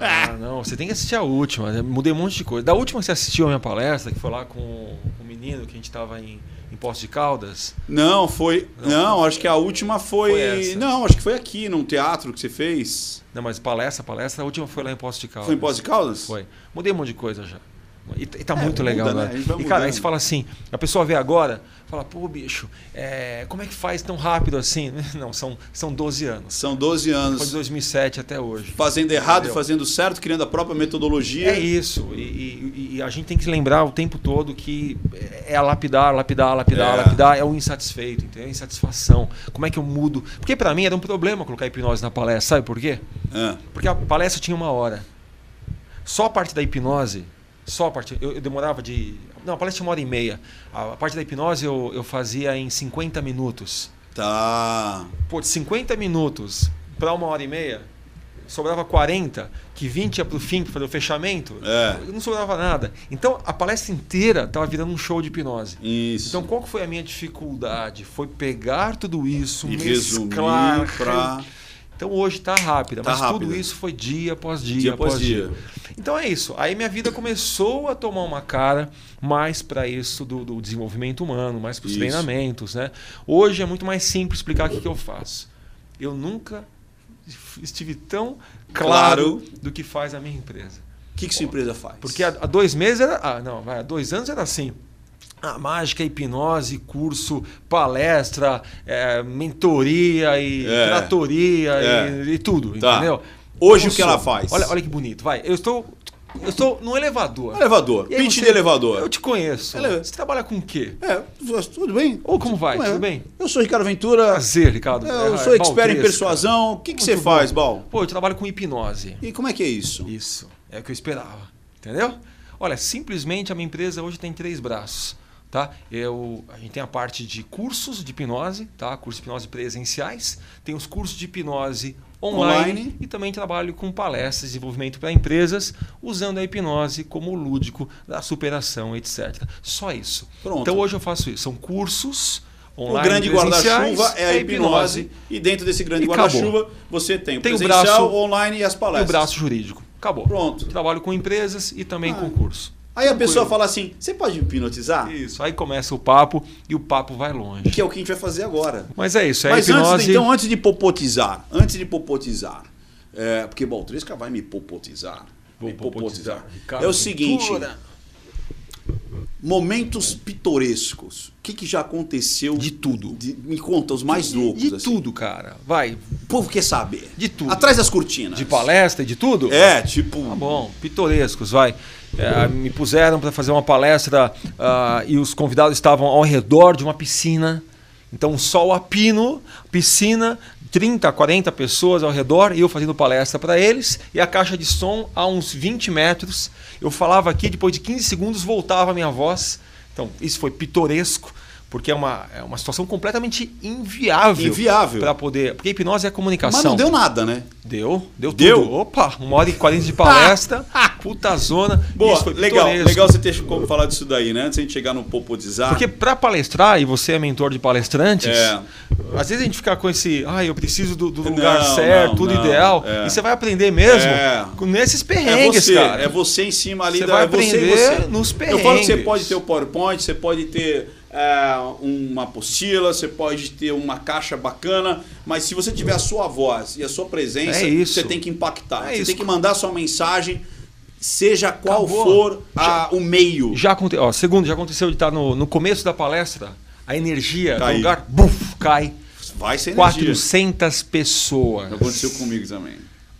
Ah, não, você tem que assistir a última. né? Mudei um monte de coisa. Da última que você assistiu a minha palestra, que foi lá com o menino que a gente tava em, em Poços de Caldas. Não, foi. Não, acho que a última foi. Foi não, acho que foi aqui, num teatro que você fez. Não, mas palestra, palestra, a última foi lá em Poços de Caldas. Foi em Pós de Caldas? Foi. Mudei um monte de coisa já. E, e tá É, muito muda, legal, né? né? E cara, aí você fala assim, a pessoa vê agora, fala, pô, bicho, é, como é que faz tão rápido assim? Não, são, são 12 anos. São 12 Foi de anos. 2007 até hoje. Fazendo errado, Entendeu? fazendo certo, criando a própria metodologia. É isso. E, e- a gente tem que lembrar o tempo todo que é a lapidar, lapidar, lapidar, É. lapidar, é o insatisfeito, entendeu? A insatisfação. Como é que eu mudo? Porque pra mim era um problema colocar hipnose na palestra, sabe por quê? Ah, Porque a palestra tinha uma hora. Só a parte da hipnose, só a parte. Eu, eu demorava de. Não, a palestra tinha uma hora e meia. A, a parte da hipnose eu, eu fazia em 50 minutos. tá. Pô, de 50 minutos para uma hora e meia, sobrava 40, que 20 ia pro fim para fazer o fechamento. É. Não sobrava nada. Então a palestra inteira estava virando um show de hipnose. Isso. Então qual que foi a minha dificuldade? Foi pegar tudo isso, e mesclar. resumir pra. Então hoje está rápida, Tá mas tudo isso foi dia após dia, Dia após dia. dia. Então é isso. Aí minha vida começou a tomar uma cara mais para isso do, do desenvolvimento humano, mais para os treinamentos, né? Hoje é muito mais simples explicar o que, que eu faço. Eu nunca estive tão claro, Claro. do que faz a minha empresa. O que, que sua empresa faz? Porque há, há dois meses era. Ah, não, há dois anos era assim. A mágica, hipnose, curso, palestra, é, mentoria e É. tratoria É. e, e tudo, Tá. entendeu? Hoje Eu o que ela faz? Olha, olha que bonito, vai. Eu estou, eu estou no elevador. Elevador. E Pitch você- de elevador. Eu te conheço. Ele- Você trabalha com o quê? É, tudo bem? Ou como vai? Ué, Tudo bem? Eu sou Ricardo Ventura. Prazer, Ricardo. Eu É, sou expert em persuasão. O que, que você Muito faz, bom. Bal? Pô, eu trabalho com hipnose. E como é que é isso? Isso, é o que eu esperava. Entendeu? Olha, simplesmente a minha empresa hoje tem três braços. Tá? Eu, a gente tem a parte de cursos de hipnose, tá? cursos de hipnose presenciais, tem os cursos de hipnose online, Online. e também trabalho com palestras, desenvolvimento para empresas, usando a hipnose como lúdico da superação, etc. Só isso. Pronto. Então hoje eu faço isso. São cursos O online. grande presenciais, guarda-chuva é a hipnose. E dentro desse grande guarda-chuva você tem o Tem o presencial, braço- online e as E o palestras. braço jurídico. Acabou. Pronto. Trabalho com empresas e também Ah. com curso. Aí a pessoa fala assim: você pode hipnotizar? Isso, aí começa o papo e o papo vai longe. Que é o que a gente vai fazer agora. Mas é isso, é Mas hipnose. antes, de- então, antes de popotizar, antes de popotizar, é, porque Baltresca vai me popotizar. Vou me popotizar. popotizar. Ricardo É o seguinte. Momentos pitorescos. O que, que já aconteceu? De tudo. De- me conta os mais loucos. De assim. tudo, cara. Vai. O povo quer saber. De tudo. Atrás das cortinas. De palestra e de tudo? É, tipo. Tá bom, pitorescos, vai. É, me puseram para fazer uma palestra ah, e os convidados estavam ao redor de uma piscina. Então, sol a pino, piscina, 30, 40 pessoas ao redor, eu fazendo palestra para eles, e a caixa de som a uns 20 metros. Eu falava aqui, depois de 15 segundos voltava a minha voz. Então, isso foi pitoresco, porque é uma, é uma situação completamente inviável. Inviável. Para poder. Porque a hipnose é comunicação. Mas não deu nada, né? Deu, deu, Deu? tudo. Opa, uma hora e quarenta de palestra, puta zona. Boa, Isso foi legal, pitoresco. legal você ter como falar disso daí, né? Antes de a gente chegar no popotizar. Porque para palestrar, e você é mentor de palestrantes, É. às vezes a gente fica com esse, ah, eu preciso do, do lugar Não, certo, não, tudo não, ideal. é. E você vai aprender mesmo É. nesses É perrengues, você, cara. é você em cima ali Você da vai é você, aprender você. nos Eu falo que você perrengues. pode ter o PowerPoint, você pode ter é, uma apostila, você pode ter uma caixa bacana, mas se você tiver a sua voz e a sua presença, É isso. você tem que impactar. É você isso. tem que mandar sua mensagem, seja qual Acabou. for a- o meio. Já aconteceu, segundo, já aconteceu de estar no, no começo da palestra, a energia Cai. do lugar, buf, cai. Vai ser energia. 400 pessoas. Aconteceu comigo também.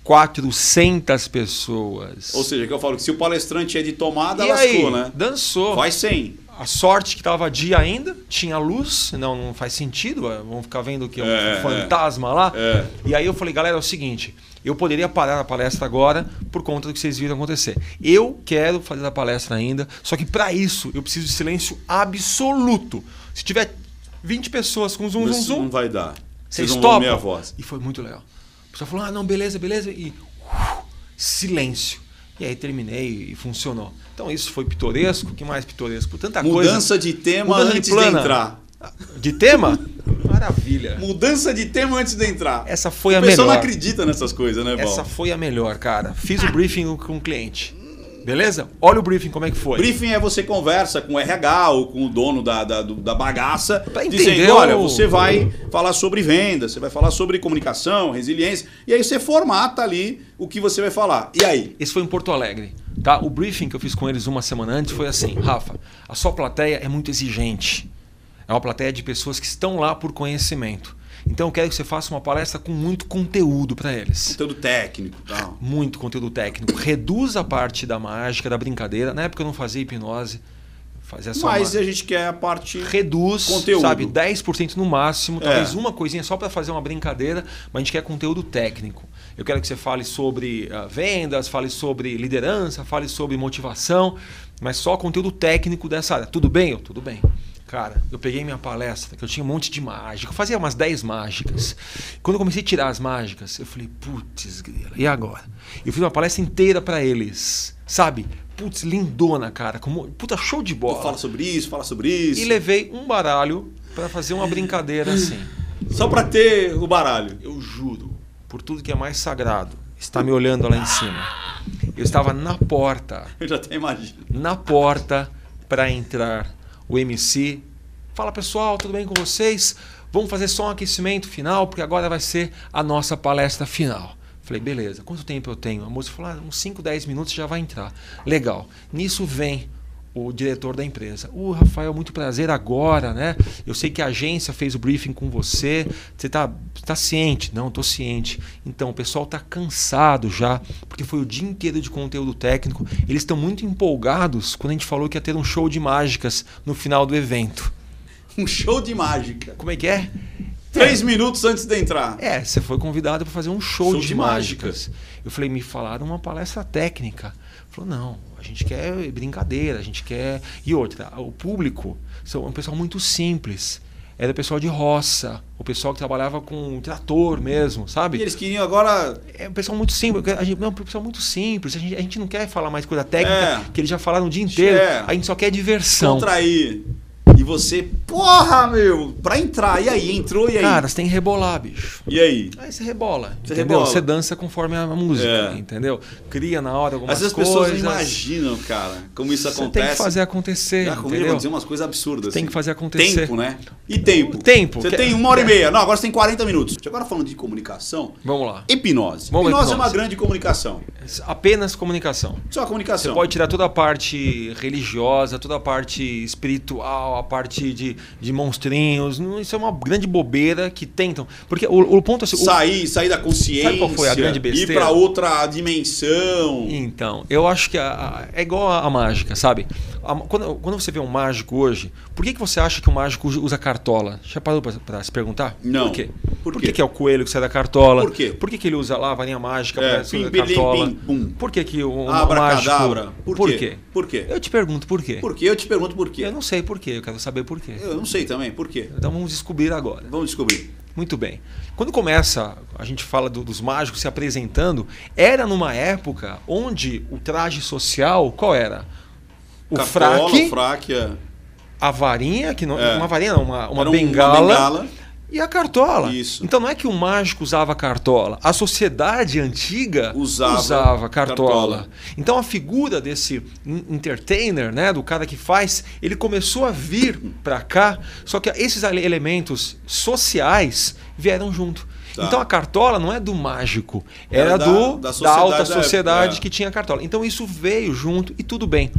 400 pessoas. Ou seja, que eu falo que se o palestrante é de tomada, e lascou, aí, né? dançou. Vai 100. A sorte que tava dia ainda, tinha luz, não, não faz sentido, é, vamos ficar vendo que é um É, fantasma lá. É. E aí eu falei, galera, é o seguinte, eu poderia parar a palestra agora por conta do que vocês viram acontecer. Eu quero fazer a palestra ainda, só que para isso eu preciso de silêncio absoluto. Se tiver 20 pessoas com zoom, zoom, zoom, não vai dar. vocês Vocês não topam? vão ouvir a voz. E foi muito legal. O pessoal falou, ah, não, beleza, beleza. E uh, silêncio. E aí terminei e funcionou. Então isso foi pitoresco. O que mais pitoresco? Tanta coisa. Mudança de tema Mudança de antes plana. de entrar. De tema? Maravilha. Mudança de tema antes de entrar. Essa foi o a pessoal melhor. não acredita nessas coisas, né, Val? Essa foi a melhor, cara. Fiz o briefing com o cliente. Beleza? Olha o briefing como é que foi. Briefing é você conversa com o RH ou com o dono da, da, da bagaça, Pra dizendo, o- olha, você vai falar sobre venda, você vai falar sobre comunicação, resiliência, e aí você formata ali o que você vai falar. E aí? Esse foi em Porto Alegre. Tá? O briefing que eu fiz com eles uma semana antes foi assim: Rafa, a sua plateia é muito exigente. É uma plateia de pessoas que estão lá por conhecimento. Então eu quero que você faça uma palestra com muito conteúdo para eles. Conteúdo técnico tal. Muito conteúdo técnico. Reduz a parte da mágica, da brincadeira. Na época eu não fazia hipnose. Fazia só Mas uma... a gente quer a parte... reduz, Conteúdo. sabe, 10% no máximo, talvez É. uma coisinha só para fazer uma brincadeira, mas a gente quer conteúdo técnico. Eu quero que você fale sobre ah, vendas, fale sobre liderança, fale sobre motivação, mas só conteúdo técnico dessa área. Tudo bem? Eu, tudo bem. Cara, eu peguei minha palestra, que eu tinha um monte de mágica, eu fazia umas 10 mágicas. Quando eu comecei a tirar as mágicas, eu falei, putz, e agora? Eu fiz uma palestra inteira para eles, sabe? Putz, lindona, cara, como puta show de bola. Fala sobre isso, fala sobre isso. E levei um baralho para fazer uma brincadeira assim. Só pra ter o baralho. Eu juro, por tudo que é mais sagrado, está me olhando lá em cima. Eu estava na porta, Eu já até imagino. na porta para entrar. O MC fala pessoal, tudo bem com vocês? Vamos fazer só um aquecimento final, porque agora vai ser a nossa palestra final. Falei, beleza, quanto tempo eu tenho? A moça falou, ah, uns 5, 10 minutos já vai entrar. Legal. Nisso vem o diretor da empresa. O Rafael, muito prazer agora, né? Eu sei que a agência fez o briefing com você. Você tá, tá ciente? Não, tô ciente. Então, o pessoal tá cansado já, porque foi o dia inteiro de conteúdo técnico. Eles estão muito empolgados quando a gente falou que ia ter um show de mágicas no final do evento. Um show de mágica. Como é que é? Três minutos antes de entrar. É, você foi convidado para fazer um show, Show de, de mágicas. Eu falei, me falaram uma palestra técnica. Falou, não, a gente quer brincadeira, a gente quer. E outra, o público são um pessoal muito simples. Era o pessoal de roça, o pessoal que trabalhava com trator mesmo, E sabe? eles queriam agora. É um pessoal muito simples. A gente, não, um pessoal muito simples. A gente, a gente não quer falar mais coisa técnica, É. que eles já falaram o dia inteiro. É. A gente só quer diversão. contrair. E você, porra, meu, pra entrar. E aí, entrou e aí? Cara, você tem que rebolar, bicho. E aí? Aí você rebola, Você entendeu? rebola. Você dança conforme a música, É. entendeu? Cria na hora algumas Às vezes as coisas. pessoas não imaginam, cara, como isso Você acontece. tem que fazer acontecer, Já comigo, eu entendeu? vou dizer umas coisas absurdas. Tem assim. que fazer acontecer. Tempo, né? E tempo. Tempo. Você Que- tem uma hora e meia. Não, agora você tem 40 minutos. Agora falando de comunicação, Vamos lá. hipnose. Vamos hipnose, à é uma hipnose. grande comunicação. Apenas comunicação. Só comunicação. Você pode tirar toda a parte religiosa, toda a parte espiritual, a parte de, de monstrinhos. Isso é uma grande bobeira que tentam. Porque o, o ponto é assim, o- Sair, sair da consciência. Sabe qual foi a grande Ir besteira? pra outra dimensão. Então, eu acho que a- a- é igual a, a mágica, sabe? Quando, quando você vê um mágico hoje, por que, que você acha que o mágico usa- cartola? Já parou pra se perguntar? Não. Por quê? Por Por, quê? que, é o coelho que sai da cartola? Por quê? Por que, que ele usa lá a varinha mágica É, pra sair da cartola? pim, pum. Por que, que o, o mágico... Por, por quê? quê? Por quê? Eu te pergunto por quê. Por quê? Eu te pergunto por quê. Eu não sei por quê, eu quero saber por quê. Eu não sei também. Por quê? Então vamos descobrir agora. Vamos descobrir. Muito bem. Quando começa, a gente fala do- dos mágicos se apresentando, era numa época onde o traje social, qual era? O fraque, fraque, é. a varinha, que não, É. uma varinha não, uma, uma Era um- bengala, bengala. e a cartola. Isso. Então não é que o mágico usava cartola. A sociedade antiga Usava cartola. cartola. Então a figura desse en- entertainer, né, do cara que faz, ele começou a vir para cá, só que esses elementos sociais vieram junto. Tá. Então a cartola não é do mágico, Era era, da- do da da, alta sociedade é. que tinha cartola. Então isso veio junto e tudo bem.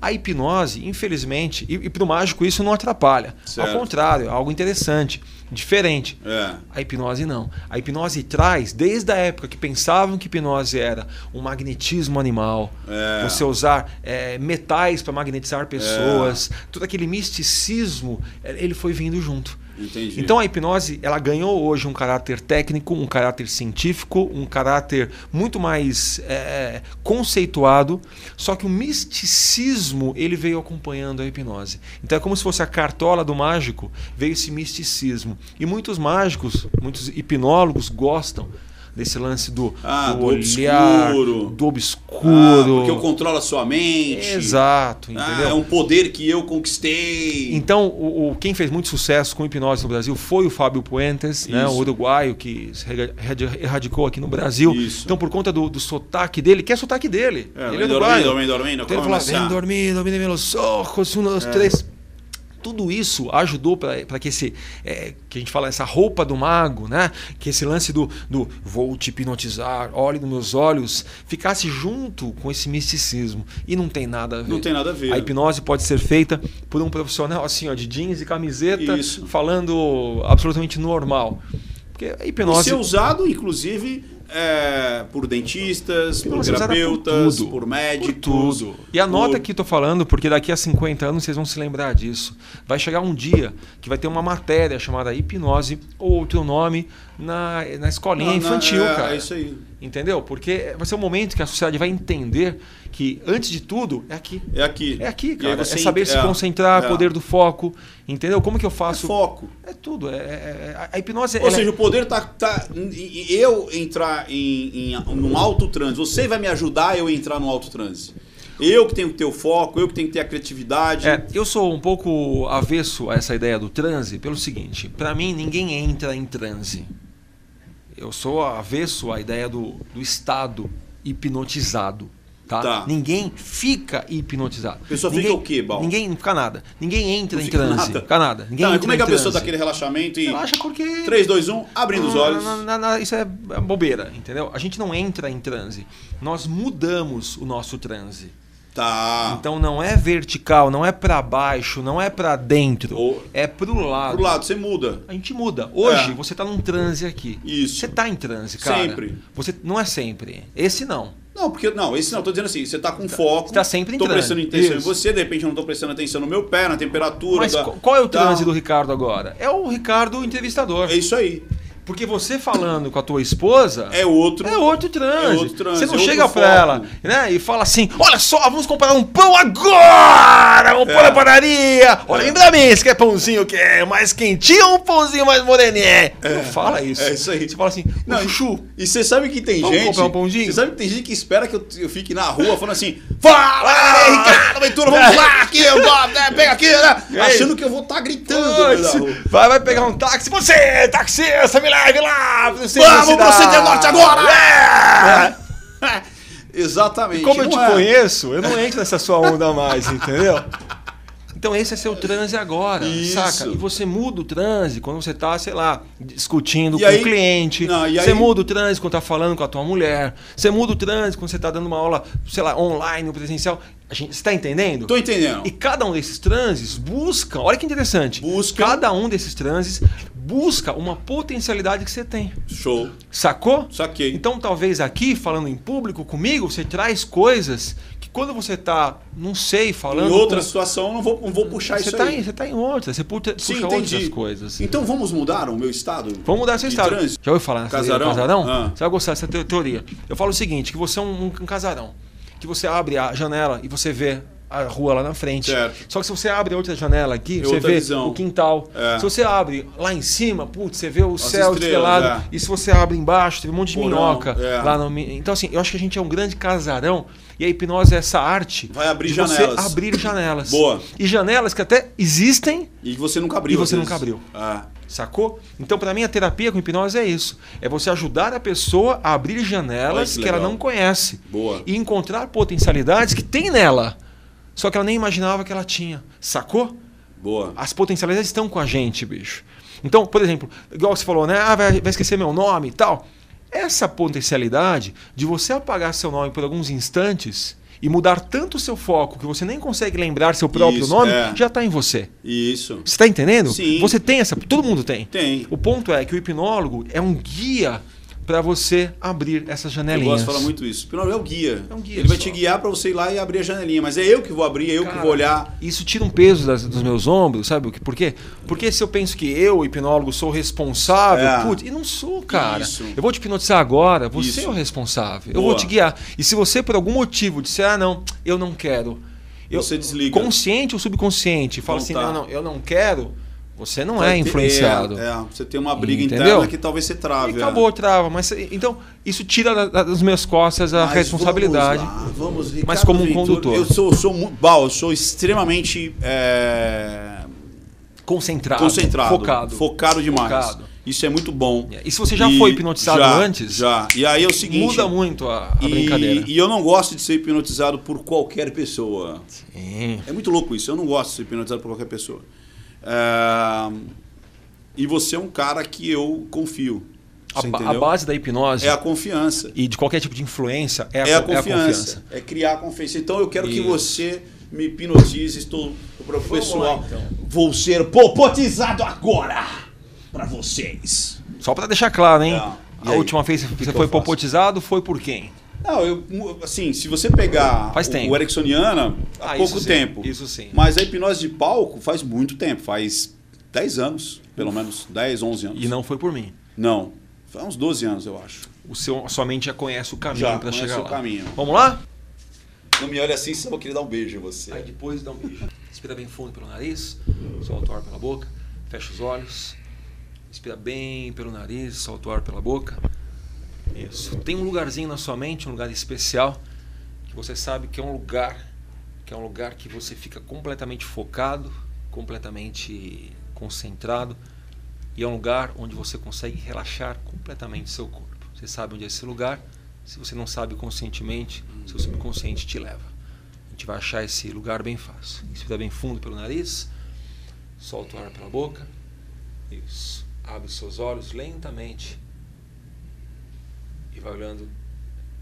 A hipnose, infelizmente, e, e para o mágico isso não atrapalha. Certo. Ao contrário, é algo interessante, diferente. É. A hipnose não. A hipnose traz, desde a época que pensavam que hipnose era um magnetismo animal, É. você usar é, metais para magnetizar pessoas, todo aquele misticismo, é, ele foi vindo junto. Entendi. Então a hipnose ela ganhou hoje um caráter técnico, um caráter científico, um caráter muito mais é, conceituado. Só que o misticismo ele veio acompanhando a hipnose. Então é como se fosse a cartola do mágico veio esse misticismo. E muitos mágicos, muitos hipnólogos gostam desse lance do, Ah, do olhar, obscuro. do Ah, obscuro. porque eu controlo a sua mente. Exato, Ah, entendeu? é um poder que eu conquistei. Então, o, o- quem fez muito sucesso com hipnose no Brasil foi o Fábio Puentes, né, o uruguaio que se erra- erradi- erradicou aqui no Brasil. Isso. Então, por conta do, do sotaque dele, que é sotaque dele. É, ele é uruguaio. dormindo, vem dormindo, Então ele fala, começar? vem dormindo, vem meus ojos, um, dois, É. três. Tudo isso ajudou para que esse, é, que a gente fala, essa roupa do mago, né? Que esse lance do, do vou te hipnotizar, olhe nos meus olhos, ficasse junto com esse misticismo. E não tem nada a ver. Não tem nada a ver. A hipnose pode ser feita por um profissional assim, ó, de jeans e camiseta, Isso. falando absolutamente normal. Porque a E hipnose. ser usado, inclusive, é, por dentistas, por terapeutas, tudo, por médicos. por tudo. E anota por- que estou falando, porque daqui a 50 anos vocês vão se lembrar disso. Vai chegar um dia que vai ter uma matéria chamada hipnose ou outro nome na, na escolinha Não, não, infantil, é, cara. É isso aí. Entendeu? Porque vai ser um momento que a sociedade vai entender que, antes de tudo, é aqui. É aqui. É aqui, cara. É saber se é, concentrar, é. poder do foco. Entendeu? Como que eu É faço? foco. É tudo. É, é- é- a hipnose Ou é- seja, o poder tá, tá. Eu entrar em, em num alto transe, você vai me ajudar a eu entrar no alto transe. Eu que tenho que ter o foco, eu que tenho que ter a criatividade. É, eu sou um pouco avesso a essa ideia do transe pelo seguinte: para mim, ninguém entra em transe. Eu sou avesso à ideia do, do estado hipnotizado. Tá? Tá. Ninguém fica hipnotizado. A pessoa ninguém, fica o quê, Bal? Ninguém não fica nada. Ninguém entra Não em transe. nada? Fica nada. Ninguém Tá, entra como é que a pessoa transe. dá aquele relaxamento e. Relaxa porque 3, 2, 1, abrindo os não, olhos. não, não, isso é bobeira, entendeu? A gente não entra em transe. Nós mudamos o nosso transe. Tá. Então não é vertical, não é para baixo, não é para dentro, Ou- é pro lado. Pro lado, você muda. A gente muda. Hoje É. você tá num transe aqui. Isso. Você tá em transe, cara. Sempre. Você não é sempre. Esse não. Não, porque. Não, esse não, tô dizendo assim, você tá com foco. você tá sempre em Tô transe. prestando atenção em Isso. você, de repente eu não tô prestando atenção no meu pé, na temperatura. Mas da- qu- qual é o da- transe do Ricardo agora? É o Ricardo entrevistador. É isso aí. Porque você falando com a tua esposa É outro. É outro transe. É outro transe, Você não é chega pra foco. ela né, e fala assim: olha só, vamos comprar um pão agora! Vamos pôr na padaria! Olha, É. vem pra mim, você quer pãozinho que é mais quentinho ou um pãozinho mais moreninho? Não fala isso. é isso aí. Você fala assim: Não, chuchu. E você sabe que tem Vamos gente. comprar um pãozinho? Você sabe que tem gente que espera que eu, eu fique na rua falando assim: Fala, aí, Ricardo Ventura, vamos lá, aqui, eu vou, né, pega aqui, né? Achando que eu vou estar gritando da rua. Vai, vai pegar um táxi. Você, taxista, me leve lá! Vamos pro. Centro Norte agora! É! Exatamente. Como eu te é? conheço, eu não entro nessa sua onda mais, entendeu? Então esse é seu transe agora, Isso. saca? E você muda o transe quando você tá, sei lá, discutindo E com aí- o cliente. Não, e você aí- muda o transe quando tá falando com a tua mulher. Você muda o transe quando você tá dando uma aula, sei lá, online ou presencial. A gente, você tá entendendo? Tô entendendo. E cada um desses transes busca, olha que interessante. Busca. Cada um desses transes busca uma potencialidade que você tem. Show. Sacou? Saquei. Então, talvez aqui, falando em público comigo, você traz coisas que quando você tá, não sei, falando. em outra com- situação, eu não vou, não vou puxar você isso tá, aí. em, você tá em outra, você puxa, Sim, puxa entendi. outras coisas. Então vamos mudar o meu estado? Vamos mudar de história. trânsito? Já ouviu falar nessa Casarão? casarão? Ah. Você vai gostar dessa teo- teoria. Eu falo o seguinte, que você é um, um casarão. Que você abre a janela e você vê a rua lá na frente. Certo. Só que se você abre outra janela aqui, É você vê visão. o quintal. É. Se você abre lá em cima, putz, você vê o céu estrelas, estrelado. é. E se você abre embaixo, tem um monte de Porão, minhoca é. lá no. Então, assim, eu acho que a gente é um grande casarão E a hipnose é essa arte Vai abrir de janelas. você abrir janelas. Boa. E janelas que até existem, E você nunca abriu. E você nunca abriu. Ah, sacou? Então, para mim, a terapia com hipnose é isso. É você ajudar a pessoa a abrir janelas Olha que que ela não conhece. boa. E encontrar potencialidades que tem nela. Só que ela nem imaginava que ela tinha. Sacou? Boa. As potencialidades estão com a gente, bicho. Então, por exemplo, igual você falou, né? Ah, vai, vai esquecer meu nome e tal. Essa potencialidade de você apagar seu nome por alguns instantes e mudar tanto o seu foco que você nem consegue lembrar seu próprio Isso, nome, é. já está em você. Isso. Você está entendendo? Sim. Você tem essa. Todo mundo tem. Tem. O ponto é que o hipnólogo é um guia para você abrir essas Eu janelinhas. gosto de falar muito isso. É o guia. É um guia Ele vai só. te guiar para você ir lá e abrir a janelinha. Mas é eu que vou abrir, é eu que Cara, vou olhar. Isso tira um peso das- dos meus ombros, sabe? o que- Por quê? Porque se eu penso que eu, hipnólogo, sou responsável, É. putz, e não sou, cara. Isso. Eu vou te hipnotizar agora, você Isso. é o responsável. Eu Boa. vou te guiar. E se você, por algum motivo, disser, ah, não, eu não quero. Eu, Você desliga. Consciente ou subconsciente, fala assim, tá. não, não, eu não quero, você não Vai é ter- influenciado. É, é, você tem uma briga Entendeu? interna que talvez você E trave. é. acabou, trava. Mas, então, isso tira da- da- das minhas costas a Mas responsabilidade. Vamos, lá, vamos Ricardo Mas como um Ventura, condutor. Eu sou, sou Bal, eu sou extremamente é, Concentrado, concentrado, focado. focado demais. Focado. Isso é muito bom. E se você já foi hipnotizado já, antes, Já. E aí é o seguinte. muda muito a, a e, brincadeira. e eu não gosto de ser hipnotizado por qualquer pessoa. Sim. É muito louco isso. Eu não gosto de ser hipnotizado por qualquer pessoa. É, E você é um cara que eu confio. A, a base da hipnose É a confiança. e de qualquer tipo de influência é a, É a co- é confiança. É criar confiança. Então eu quero que Isso. você me hipnotize. Estou lá, então. Vou ser popotizado agora para vocês. Só para deixar claro, hein? E A aí? última vez que que você foi popotizado foi por quem? Não, eu assim, se você pegar Faz o, tempo. o Ericksoniana, há Ah, pouco isso tempo. isso sim. Mas a hipnose de palco faz muito tempo, faz 10 anos, pelo menos 10, 11 anos. E não foi por mim. Não, faz uns 12 anos, eu acho. O seu, a sua mente já conhece o caminho Já para conhece chegar o lá. caminho. Vamos lá? Não me olha assim, só vou querer dar um beijo em você. Aí depois dá um beijo. Inspira bem fundo pelo nariz, solta o ar pela boca, fecha os olhos. Inspira bem pelo nariz, solta o ar pela boca. Isso. Tem um lugarzinho na sua mente, um lugar especial, que você sabe que é um lugar, que é um lugar que você fica completamente focado, completamente concentrado, e é um lugar onde você consegue relaxar completamente seu corpo. Você sabe onde é esse lugar? Se você não sabe conscientemente, seu subconsciente te leva. A gente vai achar esse lugar bem fácil. Inspira bem fundo pelo nariz, solta o ar pela boca. Isso. Abre os seus olhos lentamente vai olhando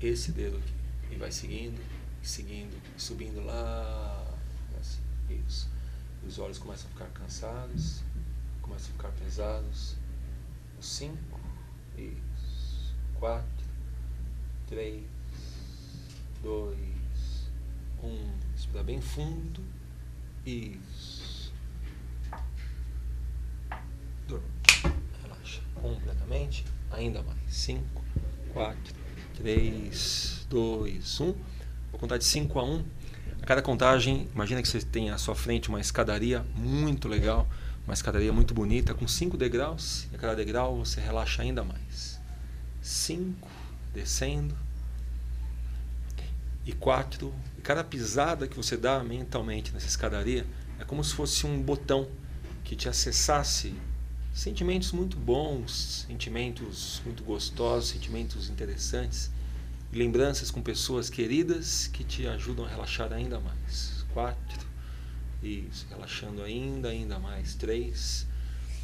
esse dedo aqui. E vai seguindo, seguindo, subindo lá. Assim. Isso. E os olhos começam a ficar cansados, começam a ficar pesados. Cinco, isso. Quatro, três, dois, um. Respira bem fundo. Isso. Durma. Relaxa completamente. Ainda mais. Cinco, quatro, três, dois, um. Vou contar de 5 a 1. Um. A cada contagem, imagina que você tem à sua frente uma escadaria muito legal, uma escadaria muito bonita, com cinco degraus, e a cada degrau você relaxa ainda mais. 5, descendo. E 4, e cada pisada que você dá mentalmente nessa escadaria é como se fosse um botão que te acessasse sentimentos muito bons, sentimentos muito gostosos, sentimentos interessantes, lembranças com pessoas queridas que te ajudam a relaxar ainda mais. Quatro, isso, relaxando ainda, ainda mais. Três,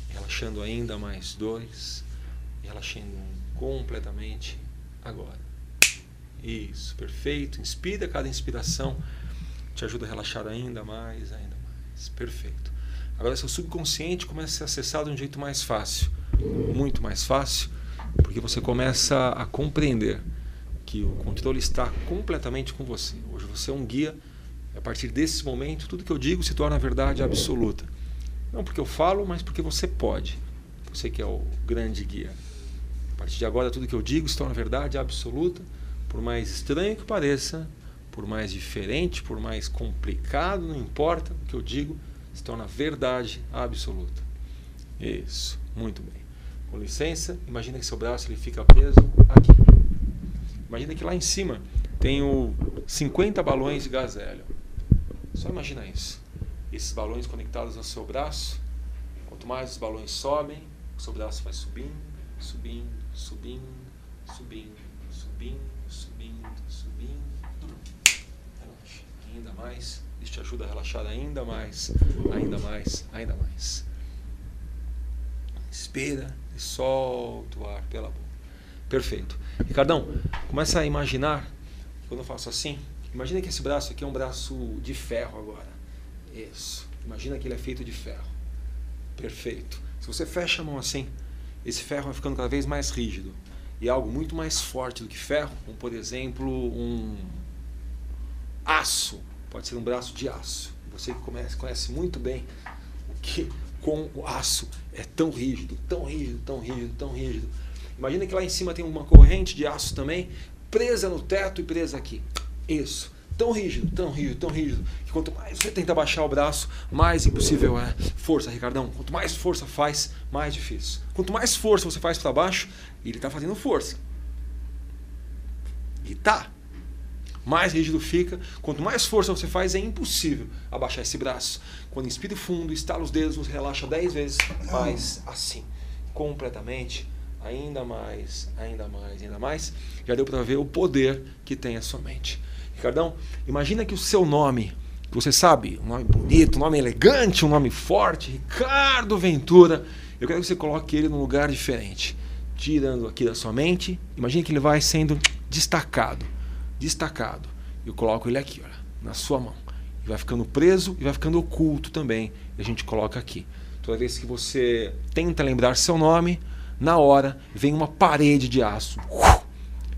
relaxando ainda mais. Dois, relaxando completamente agora. Isso, perfeito. Inspira, cada inspiração te ajuda a relaxar ainda mais, ainda mais. Perfeito. Agora seu subconsciente começa a ser acessado de um jeito mais fácil, muito mais fácil, porque você começa a compreender que o controle está completamente com você. Hoje você é um guia. A partir desse momento, tudo que eu digo se torna verdade absoluta. Não porque eu falo, mas porque você pode. Você que é o grande guia. A partir de agora, tudo que eu digo se torna verdade absoluta, por mais estranho que pareça, por mais diferente, por mais complicado, não importa o que eu digo, se torna verdade absoluta. Isso, muito bem. Com licença, imagina que seu braço ele fica preso aqui. Imagina que lá em cima tenho 50 balões de gás hélio. Só imagina isso. Esses balões conectados ao seu braço. Quanto mais os balões sobem, o seu braço vai subindo, subindo, subindo, subindo, subindo, subindo, subindo. Relaxa ainda mais. Isso te ajuda a relaxar ainda mais, ainda mais, ainda mais. Inspira e solta o ar pela boca. Perfeito. Ricardão, começa a imaginar, quando eu faço assim, imagina que esse braço aqui é um braço de ferro agora. Isso. Imagina que ele é feito de ferro. Perfeito. Se você fecha a mão assim, esse ferro vai ficando cada vez mais rígido. E algo muito mais forte do que ferro, como por exemplo um aço. Pode ser um braço de aço. Você que conhece, conhece muito bem o que com o aço é tão rígido, tão rígido, tão rígido, tão rígido. Imagina que lá em cima tem uma corrente de aço também, presa no teto e presa aqui. Isso. Tão rígido, tão rígido, tão rígido, que quanto mais você tenta baixar o braço, mais impossível é. Força, Ricardão. Quanto mais força faz, mais difícil. Quanto mais força você faz para baixo, ele está fazendo força. E tá. Mais rígido fica. Quanto mais força você faz, é impossível abaixar esse braço. Quando inspira fundo, estala os dedos, você relaxa 10 vezes mais assim. Completamente. Ainda mais, ainda mais, ainda mais. Já deu para ver o poder que tem a sua mente. Ricardão, imagina que o seu nome, que você sabe, um nome bonito, um nome elegante, um nome forte, Ricardo Ventura, eu quero que você coloque ele num lugar diferente. Tirando aqui da sua mente, imagine que ele vai sendo destacado, destacado. Eu coloco ele aqui, olha, na sua mão. E vai ficando preso e vai ficando oculto também. E a gente coloca aqui. Toda vez que você tenta lembrar seu nome, na hora vem uma parede de aço.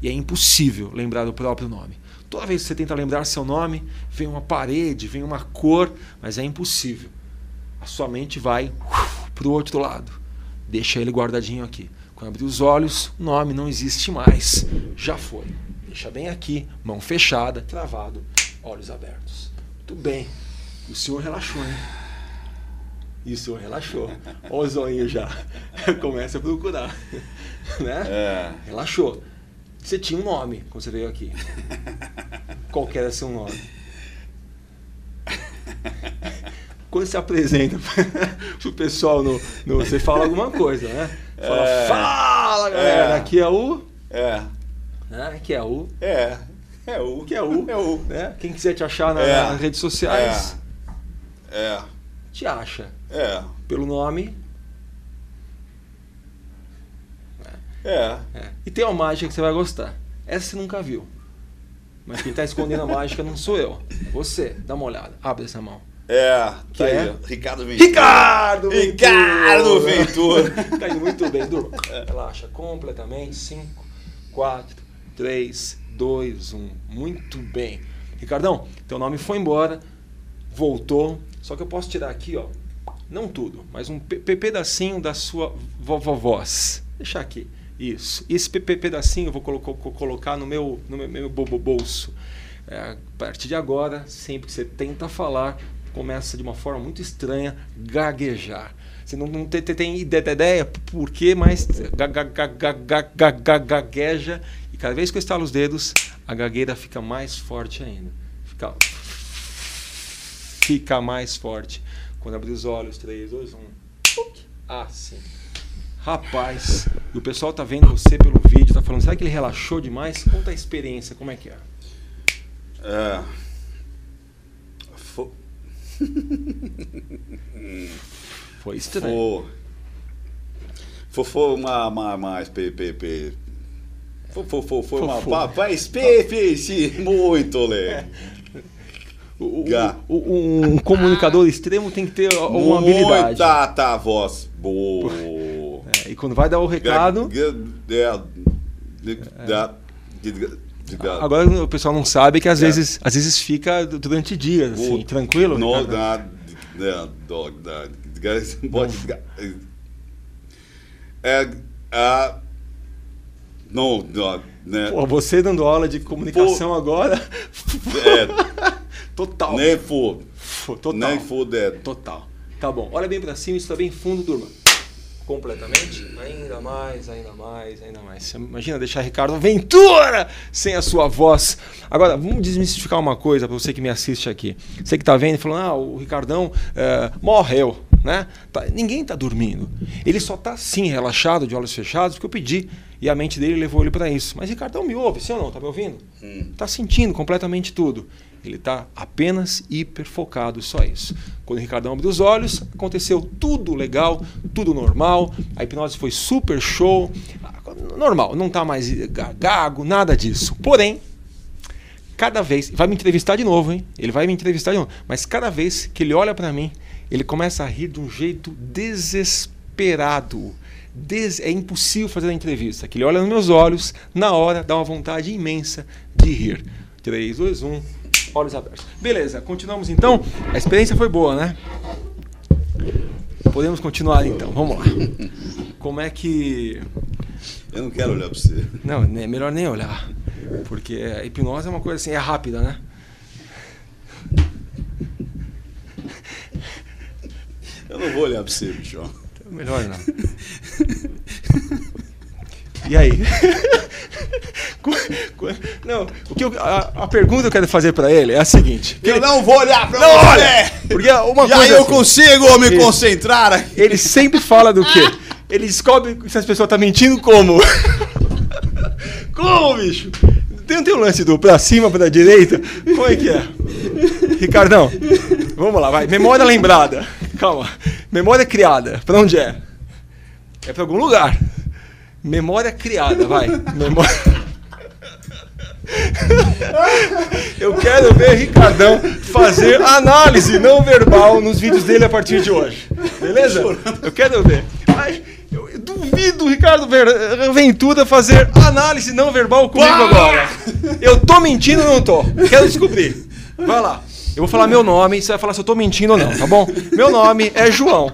E é impossível lembrar do próprio nome. Toda vez que você tenta lembrar seu nome, vem uma parede, vem uma cor, mas é impossível. A sua mente vai para o outro lado. Deixa ele guardadinho aqui. Quando abrir os olhos, o nome não existe mais. Já foi. Deixa bem aqui, mão fechada, travado, olhos abertos. Tudo bem. O senhor relaxou, hein? E o senhor relaxou. Olha o zoinho já. Começa a procurar. Né? É. Relaxou. Você tinha um nome quando você veio aqui. Qual que era seu nome? Quando você apresenta pro pessoal no, no- Você fala alguma coisa, né? Fala, É. fala galera, É. aqui é o. É. Né? Aqui é o. É. É o. Que é o. É o. Né? Quem quiser te achar na- É. nas redes sociais, É. te acha. É. Pelo nome. É. É. E tem uma mágica que você vai gostar. Essa você nunca viu. Mas quem está escondendo a mágica não sou eu. Você, dá uma olhada. Abre essa mão. É. Que Tá aí, é? ó. Ricardo Ventura. Ricardo Ventura! Ricardo Ventura. Tá indo muito bem, Du. Relaxa completamente. 5, 4, 3, 2, 1. Muito bem. Ricardão, teu nome foi embora, voltou. Só que eu posso tirar aqui, ó. Não tudo, mas um pe- pe- pedacinho da sua vovovoz. Deixar aqui. Isso. Esse pe- pe- pedacinho eu vou colo- co- colocar no meu, no meu, meu bo- bo- bolso. É, a partir de agora, sempre que você tenta falar, começa de uma forma muito estranha gaguejar. Você não, não tem, tem- tem ide- ideia por quê, mas ga- ga- ga- ga- ga- ga- ga- gagueja. E cada vez que eu estalo os dedos, a gagueira fica mais forte ainda. Fica, fica mais forte. Quando abrir os olhos, 3, 2, 1. Assim. Rapaz, e o pessoal tá vendo você pelo vídeo, tá falando, será que ele relaxou demais? Conta a experiência, como é que é? É. Fo- Foi estranho. Foi. Foi, uma, uma, mais PPP. Foi, foi, uma papai espécie muito legal. O- o- um comunicador extremo tem que ter uma habilidade. Muita tá, voz boa. É, e quando vai dar o recado. Agora o pessoal não sabe que às É. vezes, às vezes fica durante dias, assim, tranquilo. Da, dog, da, pode. É. a- Não, não, né? Pô, você dando aula de comunicação agora. É, Total. nem for. Total. Nem for dead. Total. Tá bom. Olha bem pra cima, isso tá bem fundo, turma. completamente, ainda mais, ainda mais, ainda mais. Você imagina deixar Ricardo Ventura sem a sua voz. Agora, vamos desmistificar uma coisa para você que me assiste aqui. Você que está vendo e falando, ah, o Ricardão é, morreu, né? Tá, ninguém está dormindo. Ele só está sim relaxado, de olhos fechados, porque eu pedi e a mente dele levou ele para isso. Mas Ricardão me ouve, sim ou não? Tá me ouvindo? Está hum. sentindo completamente tudo. Ele está apenas hiper focado, só isso. Quando o Ricardão abriu os olhos, aconteceu tudo legal, tudo normal. A hipnose foi super show. Normal, não está mais gago, nada disso. Porém, cada vez. Vai me entrevistar de novo, hein? Ele vai me entrevistar de novo. Mas cada vez que ele olha para mim, ele começa a rir de um jeito desesperado. É impossível fazer a entrevista. Que ele olha nos meus olhos, na hora, dá uma vontade imensa de rir. 3, 2, 1 olhos abertos. Beleza, continuamos então. A experiência foi boa, né? Podemos continuar então, vamos lá. Como é que. Eu não quero olhar para você. Não, é melhor nem olhar. Porque a hipnose é uma coisa assim, é rápida, né? Eu não vou olhar para você, bicho. Melhor não. E aí? não, o que eu, a, a, pergunta que eu quero fazer para ele é a seguinte. Eu não vou olhar pra não você. Olha, porque uma e coisa aí eu assim, consigo me ele, concentrar. Ele sempre fala do quê? Ele descobre se as pessoas estão tá mentindo como? como, bicho? Tem, tem um lance do pra cima, pra direita? Como é que é? Ricardão, vamos lá, vai. Memória lembrada. Calma. Memória criada. Pra onde é? É pra algum lugar. Memória criada, vai. Memória. Eu quero ver Ricardão fazer análise não verbal nos vídeos dele a partir de hoje. Beleza? Eu quero ver. Ai, eu duvido o Ricardo Ventura fazer análise não verbal comigo agora. Eu tô mentindo ou não tô? Quero descobrir. Vai lá. Eu vou falar meu nome e você vai falar se eu tô mentindo ou não, tá bom? Meu nome é João.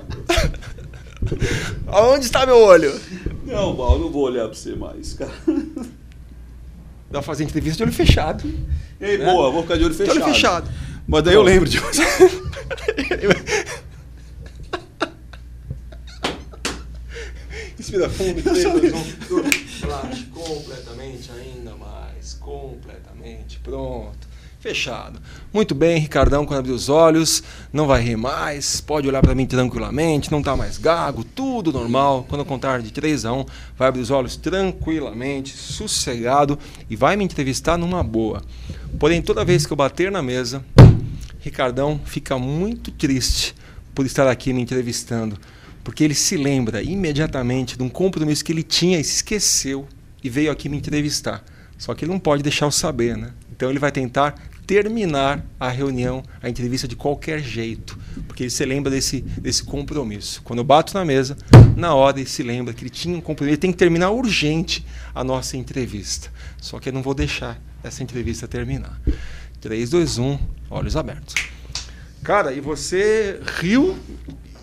Aonde está meu olho? Não, não vou olhar pra você mais, cara. Dá pra fazer entrevista de olho fechado. Ei, né? boa, vou ficar de olho fechado. De olho fechado. Mas daí eu lembro de você. Inspira fundo, 3, 2, 1. Relaxe completamente, ainda mais. Completamente. Pronto. Fechado. Muito bem, Ricardão, quando abrir os olhos, não vai rir mais, pode olhar para mim tranquilamente, não está mais gago, tudo normal. Quando eu contar de 3 a 1, vai abrir os olhos tranquilamente, sossegado e vai me entrevistar numa boa. Porém, toda vez que eu bater na mesa, Ricardão fica muito triste por estar aqui me entrevistando, porque ele se lembra imediatamente de um compromisso que ele tinha e se esqueceu e veio aqui me entrevistar. Só que ele não pode deixar eu saber, né? Então ele vai tentar terminar a reunião, a entrevista de qualquer jeito, porque ele se lembra desse, desse compromisso. Quando eu bato na mesa, na hora ele se lembra que ele tinha um compromisso, ele tem que terminar urgente a nossa entrevista. Só que eu não vou deixar essa entrevista terminar. 3, 2, 1, olhos abertos. Cara, e você riu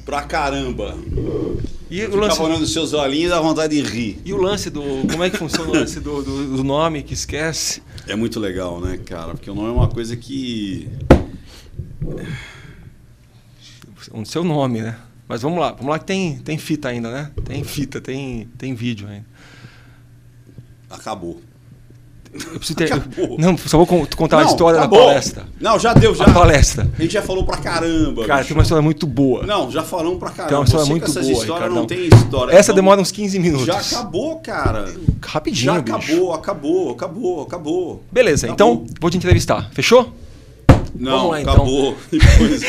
pra caramba. E o lance olhando os seus olhinhos dá vontade de rir. E o lance do. Como é que funciona o lance do, do, do, nome que esquece? É muito legal, né, cara? Porque o nome é uma coisa que. O seu nome, né? Mas vamos lá, vamos lá que tem, tem fita ainda, né? Tem fita, tem, tem vídeo ainda. Acabou. Eu preciso ter. Acabou. Não, só vou contar não, a história acabou. da palestra. Não, já deu, já. A palestra. A gente já falou pra caramba. Cara, bicho. tem uma história muito boa. Não, já falamos pra caramba. Tem uma história Você muito boa. história não tem história. Essa demora uns 15 minutos. Já acabou, cara. Rapidinho, Já bicho. acabou, acabou, acabou, acabou. Beleza, Acabou. então vou te entrevistar. Fechou? Não, lá, então. acabou. Depois-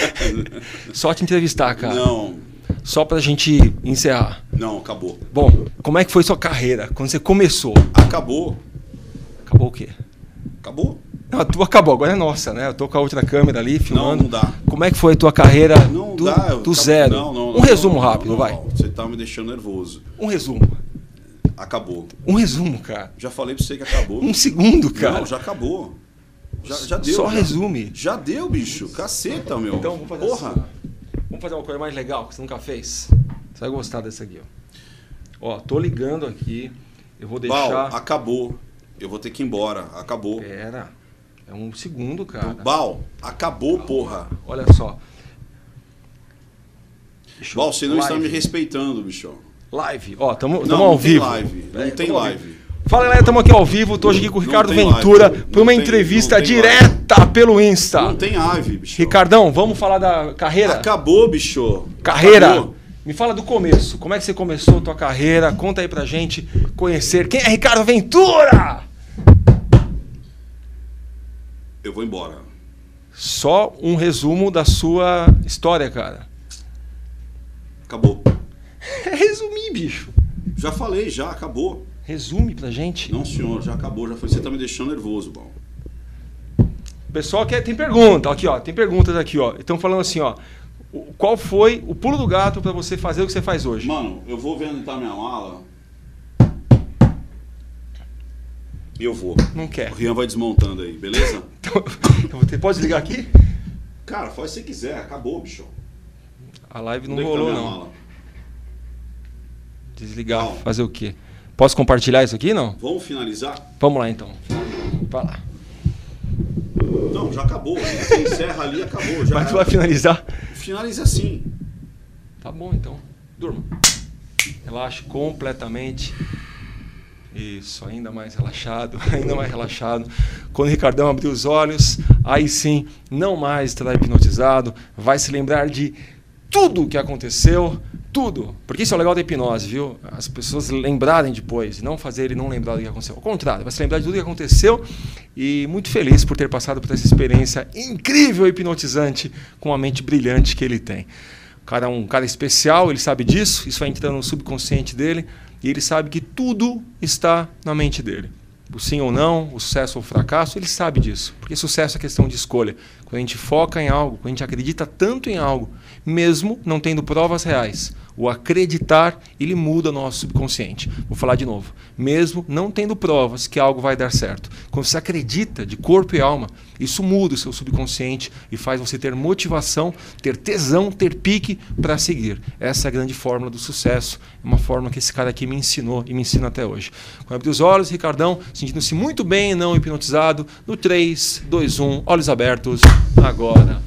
Só te entrevistar, cara. não, Só pra gente encerrar. não, acabou. Bom, como é que foi sua carreira? Quando você começou? Acabou. Acabou o quê? Acabou? Não, a tua acabou, agora é nossa, né? Eu tô com a outra câmera ali Não, filmando. não dá. Como é que foi a tua carreira Não do, dá. eu do zero? Não, não, um não, resumo não, rápido, não, vai. não. Você tá me deixando nervoso. Um resumo. Acabou. Um resumo, cara. Já falei pra você que acabou. Um segundo, cara. Não, já acabou. Já, já deu. Só já. resume. Já deu, bicho. Caceta, meu. Então vamos fazer Porra. assim. Vamos fazer uma coisa mais legal que você nunca fez. Você vai gostar dessa aqui, ó. Ó, tô ligando aqui. Eu vou deixar. acabou. Eu vou ter que ir embora. Acabou. Pera. É um segundo, cara. Bal, acabou, porra. Olha só. Eu- Bal, você não está Live. me respeitando, bicho. Live. Ó, tamo, Não, tamo não ao tem vivo. live. Não É, tem ao live. vivo. Fala galera, estamos aqui ao vivo. Tô hoje aqui com o Ricardo Ventura live. para uma tem- entrevista direta pelo Insta. Não tem live, bicho. Ricardão, vamos falar da carreira? Acabou, bicho. Carreira. Acabou. Me fala do começo. Como é que você começou a tua carreira? Conta aí pra gente conhecer. Quem é Ricardo Ventura? Eu vou embora. Só um resumo da sua história, cara. Acabou. Resumir, bicho. Já falei, já, acabou. Resume pra gente. Não, senhor, já acabou. Já foi. Você tá me deixando nervoso, bom. O pessoal quer, tem pergunta, aqui ó, tem perguntas aqui ó. Estão falando assim ó, qual foi o pulo do gato pra você fazer o que você faz hoje? Mano, eu vou ver onde tá minha mala. E eu vou. Não O quer. Rian vai desmontando aí, beleza? Então, vou ter- pode desligar aqui? Cara, faz se você quiser, acabou, bicho. A live não Onde é que tá rolou minha não. mala? Desligar, Não. fazer o quê? Posso compartilhar isso aqui não? Vamos finalizar? Vamos lá então. Vai lá. Não, já acabou. Você encerra ali, acabou. Já Mas tu vai finalizar? Finaliza assim. Tá bom então. Durma. Relaxe completamente. Isso, ainda mais relaxado, ainda mais relaxado. Quando o Ricardão abrir os olhos, aí sim, não mais estará hipnotizado, vai se lembrar de tudo o que aconteceu, tudo. Porque isso é o legal da hipnose, viu? As pessoas lembrarem depois, não fazerem não lembrar do que aconteceu. Ao contrário, vai se lembrar de tudo o que aconteceu e muito feliz por ter passado por essa experiência incrível e hipnotizante com a mente brilhante que ele tem. O cara é um cara especial, ele sabe disso, isso vai entrando no subconsciente dele e ele sabe que tudo está na mente dele. O sim ou não, o sucesso ou o fracasso, ele sabe disso. Porque sucesso é questão de escolha. Quando a gente foca em algo, quando a gente acredita tanto em algo, mesmo não tendo provas reais, o acreditar, ele muda o nosso subconsciente. Vou falar de novo. Mesmo não tendo provas que algo vai dar certo. Quando você acredita de corpo e alma, isso muda o seu subconsciente e faz você ter motivação, ter tesão, ter pique para seguir. Essa é a grande fórmula do sucesso. É uma fórmula que esse cara aqui me ensinou e me ensina até hoje. Quando abrir os olhos, Ricardão, sentindo-se muito bem, não hipnotizado, no 3, 2, 1, olhos abertos, agora.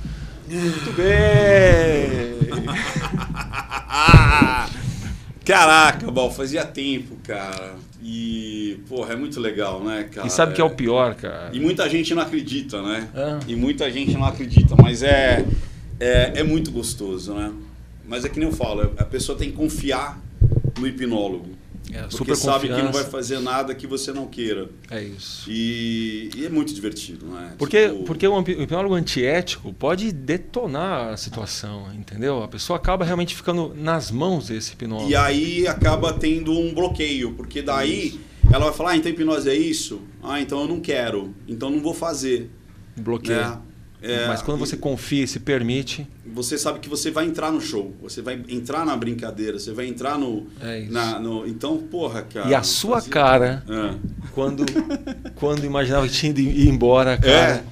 Muito bem! Caraca, Bal, fazia tempo, cara. E, porra, é muito legal, né, cara? E sabe o que é o pior, cara? E muita gente não acredita, né? Ah. E muita gente não acredita, mas é, é, é muito gostoso, né? Mas é que nem eu falo, a pessoa tem que confiar no hipnólogo. É, Porque super sabe que não vai fazer nada que você não queira. É isso. E, e é muito divertido, né? Porque, Tipo, porque o hipnólogo antiético pode detonar a situação, entendeu? A pessoa acaba realmente ficando nas mãos desse hipnólogo. E aí acaba tendo um bloqueio, porque daí ela vai falar, ah, então hipnose é isso? Ah, então eu não quero, então não vou fazer. Bloqueia. né? É, Mas quando você confia e se permite, você sabe que você vai entrar no show, você vai entrar na brincadeira, você vai entrar no... É isso. na- no então, porra, cara... e a sua fazia- cara, É. quando, quando imaginava que tinha ido embora, cara. é-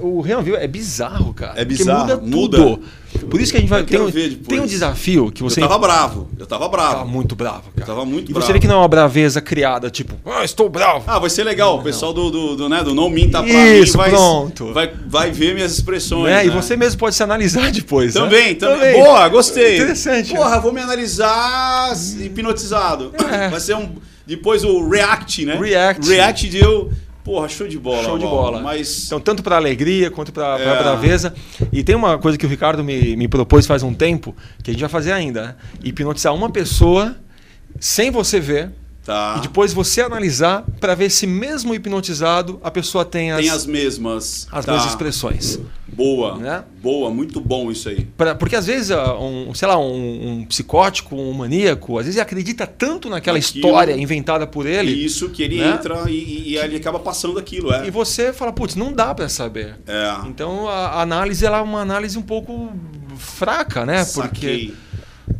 o viu é bizarro, cara. É bizarro, muda muda. tudo. Por isso que a gente vai. Eu Tem um, tem um desafio que você. Eu tava bravo, eu tava bravo. Tava muito bravo, cara. Eu tava muito e bravo. você vê que não é uma braveza criada, tipo, ah, estou bravo. Ah, vai ser legal. O pessoal do, do, do, né, do Não Minta Pra Isso, Mim vai, pronto. vai, vai ver minhas expressões. né? E né? você mesmo pode se analisar depois. né? Também, também. Boa, gostei. Interessante. né? Porra, vou me analisar hipnotizado. É. Vai ser um. Depois o React, né? React. React deu. Porra, show de bola. Show de bola. Mas. Então, tanto para alegria quanto para É. braveza. E tem uma coisa que o Ricardo me, me propôs faz um tempo, que a gente vai fazer ainda: né? hipnotizar uma pessoa sem você ver. Tá. E depois você analisar para ver se mesmo hipnotizado a pessoa tem as, Tem as mesmas. as Tá. mesmas expressões. Boa. Né? Boa, muito bom isso aí. Pra- porque às vezes, ah, um, sei lá, um, um psicótico, um maníaco, às vezes acredita tanto naquela Naquilo. história inventada por ele. Isso que ele né? entra e, e ele acaba passando aquilo, é. E você fala, putz, não dá para saber. É. Então a a análise ela é uma análise um pouco fraca, né? Porque Saquei.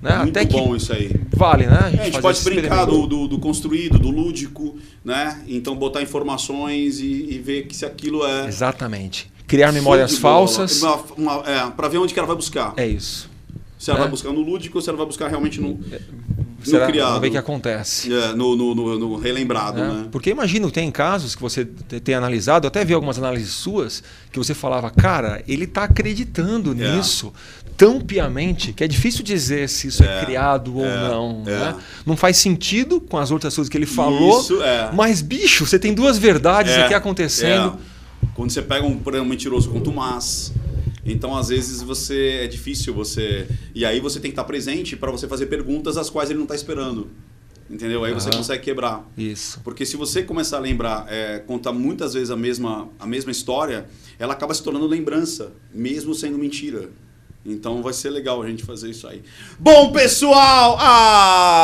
Né? Muito até que bom isso aí. vale, né? É, a gente pode brincar do, do, do construído, do lúdico, né? Então botar informações e, e ver que se aquilo é. Exatamente. Criar memórias falsas. É, pra ver onde que ela vai buscar. É isso. se ela é. vai buscar no lúdico ou se ela vai buscar realmente no, Será, criado. Vamos ver o que acontece. é, no, no, no- no relembrado, né? né? Porque imagino, tem casos que você te- tem analisado, até vi algumas análises suas, que você falava, cara, ele está acreditando É. nisso. tão piamente que é difícil dizer se isso é, É, criado ou é, não. é. né? Não faz sentido com as outras coisas que ele falou. Isso, é. Mas, bicho, você tem duas verdades É, aqui acontecendo. Quando você pega um, por exemplo, mentiroso contumaz. Então, às vezes, você é difícil você. E aí você tem que estar presente para você fazer perguntas as quais ele não está esperando. Entendeu? Aí você Aham. consegue quebrar. Isso. Porque se você começar a lembrar, é, contar muitas vezes a mesma, a mesma história, ela acaba se tornando lembrança, mesmo sendo mentira. Então vai ser legal a gente fazer isso aí. Bom, pessoal!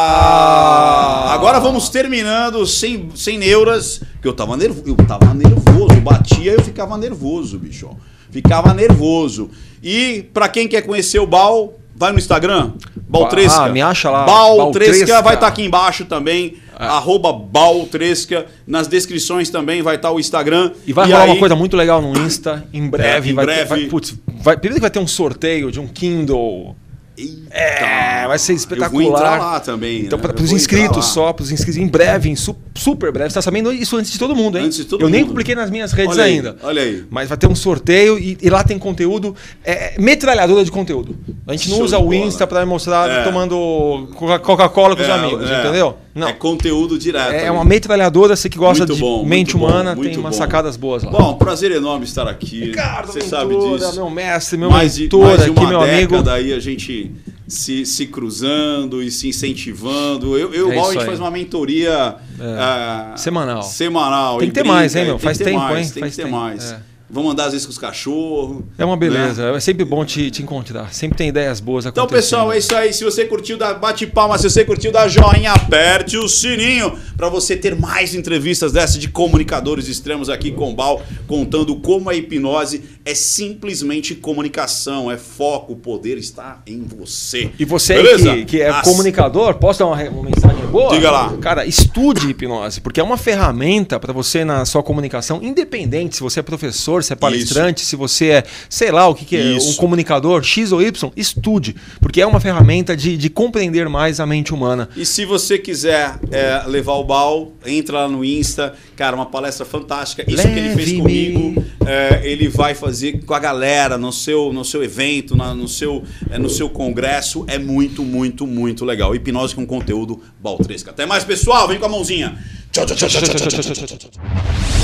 Ah! Agora vamos terminando sem, sem neuras, que eu tava, nervo, eu tava nervoso. Batia eu ficava nervoso, bicho. Ficava nervoso. E pra quem quer conhecer o Bal, vai no Instagram. Baltresca. Ah, me acha lá, Baltresca Baltresca. vai estar aqui embaixo também. É. Arroba Baltresca. Nas descrições também vai estar o Instagram. E vai rolar aí- uma coisa muito legal no Insta. Em breve. É, em vai breve. Ter, vai, putz, vai- primeiro que vai ter um sorteio de um Kindle. Eita. É, vai ser Eu espetacular. vou entrar lá também. Então, né? para Eu os inscritos só, para os inscritos, em breve, em su- super breve. Você tá sabendo isso antes de todo mundo, hein? Antes de todo Eu nem mundo. publiquei nas minhas redes Olha aí, ainda. olha aí. Mas vai ter um sorteio e, e lá tem conteúdo, é, metralhadora de conteúdo. A gente não Show usa o. Insta para mostrar É. tomando Coca- Coca-Cola com os É, amigos, é. entendeu? Não. É conteúdo direto. É, ali. uma metralhadora, você que gosta Muito de bom, mente muito bom, humana, tem umas bom. sacadas boas lá. Bom, prazer enorme estar aqui. Ricardo Você sabe Ventura, disso. meu mestre, meu mais de, mentor mais de aqui, uma meu amigo. década aí a gente se, se cruzando e se incentivando. Eu, eu É Bal, a gente aí. faz uma mentoria É. ah, Semanal. Semanal. Tem que ter brinca, mais, hein, meu? tem Faz que ter tempo, mais, hein? Tem Faz que ter tempo, mais. é. Vamos andar às vezes com os cachorros. É uma beleza, né? é sempre bom te, te encontrar. Sempre tem ideias boas Então, acontecendo. pessoal, é isso aí. Se você curtiu, dá- bate palma. Se você curtiu, dá joinha, aperte o sininho para você ter mais entrevistas dessas de comunicadores extremos aqui com Bal, contando como a hipnose é simplesmente comunicação, é foco, o poder está em você. E você que, que é As- comunicador, posso dar uma, uma mensagem boa? Diga lá. Cara, estude hipnose, porque é uma ferramenta para você na sua comunicação, independente se você é professor, se é palestrante, se você é, sei lá, o que, que é, Isso. um comunicador, X ou Y, estude, porque é uma ferramenta de, de compreender mais a mente humana. E se você quiser é, levar o Bal, entra lá no Insta. Cara, uma palestra fantástica. Isso que ele fez comigo, é, ele vai fazer com a galera no seu, no seu evento, na- no, seu, é, no seu congresso. É muito, muito, muito legal. Hipnose com conteúdo Baltresca. Até mais, pessoal. Vem com a mãozinha. Tchau, tchau, tchau, tchau, tchau, tchau, tchau, tchau, tchau.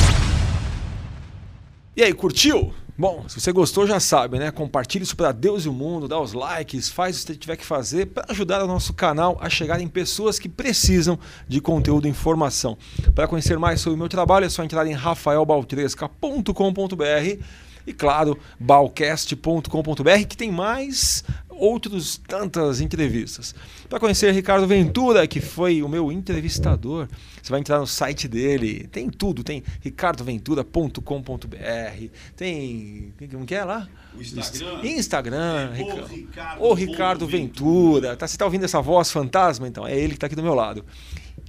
E aí, curtiu? Bom, se você gostou, já sabe, né? Compartilhe isso para Deus e o mundo, dá os likes, faz o que você tiver que fazer para ajudar o nosso canal a chegar em pessoas que precisam de conteúdo e informação. Para conhecer mais sobre o meu trabalho, é só entrar em rafaelbaltresca.com.br e, claro, balcast.com.br, que tem mais outros tantas entrevistas. Para conhecer Ricardo Ventura, que foi o meu entrevistador, você vai entrar no site dele, tem tudo, tem ricardoventura.com.br, tem como que é lá? O Instagram. Instagram, É, o Rica- Ricardo o Ricardo Ventura. Tá, você está ouvindo essa voz fantasma? Então, é ele que está aqui do meu lado.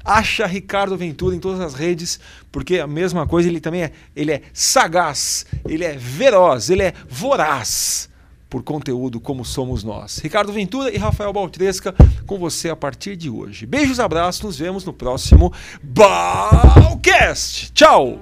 Acha Ricardo Ventura em todas as redes, porque a mesma coisa, ele também é, ele é sagaz, ele é veloz, ele é voraz por conteúdo como somos nós. Ricardo Ventura e Rafael Baltresca com você a partir de hoje. Beijos, abraços, nos vemos no próximo Balcast. Tchau!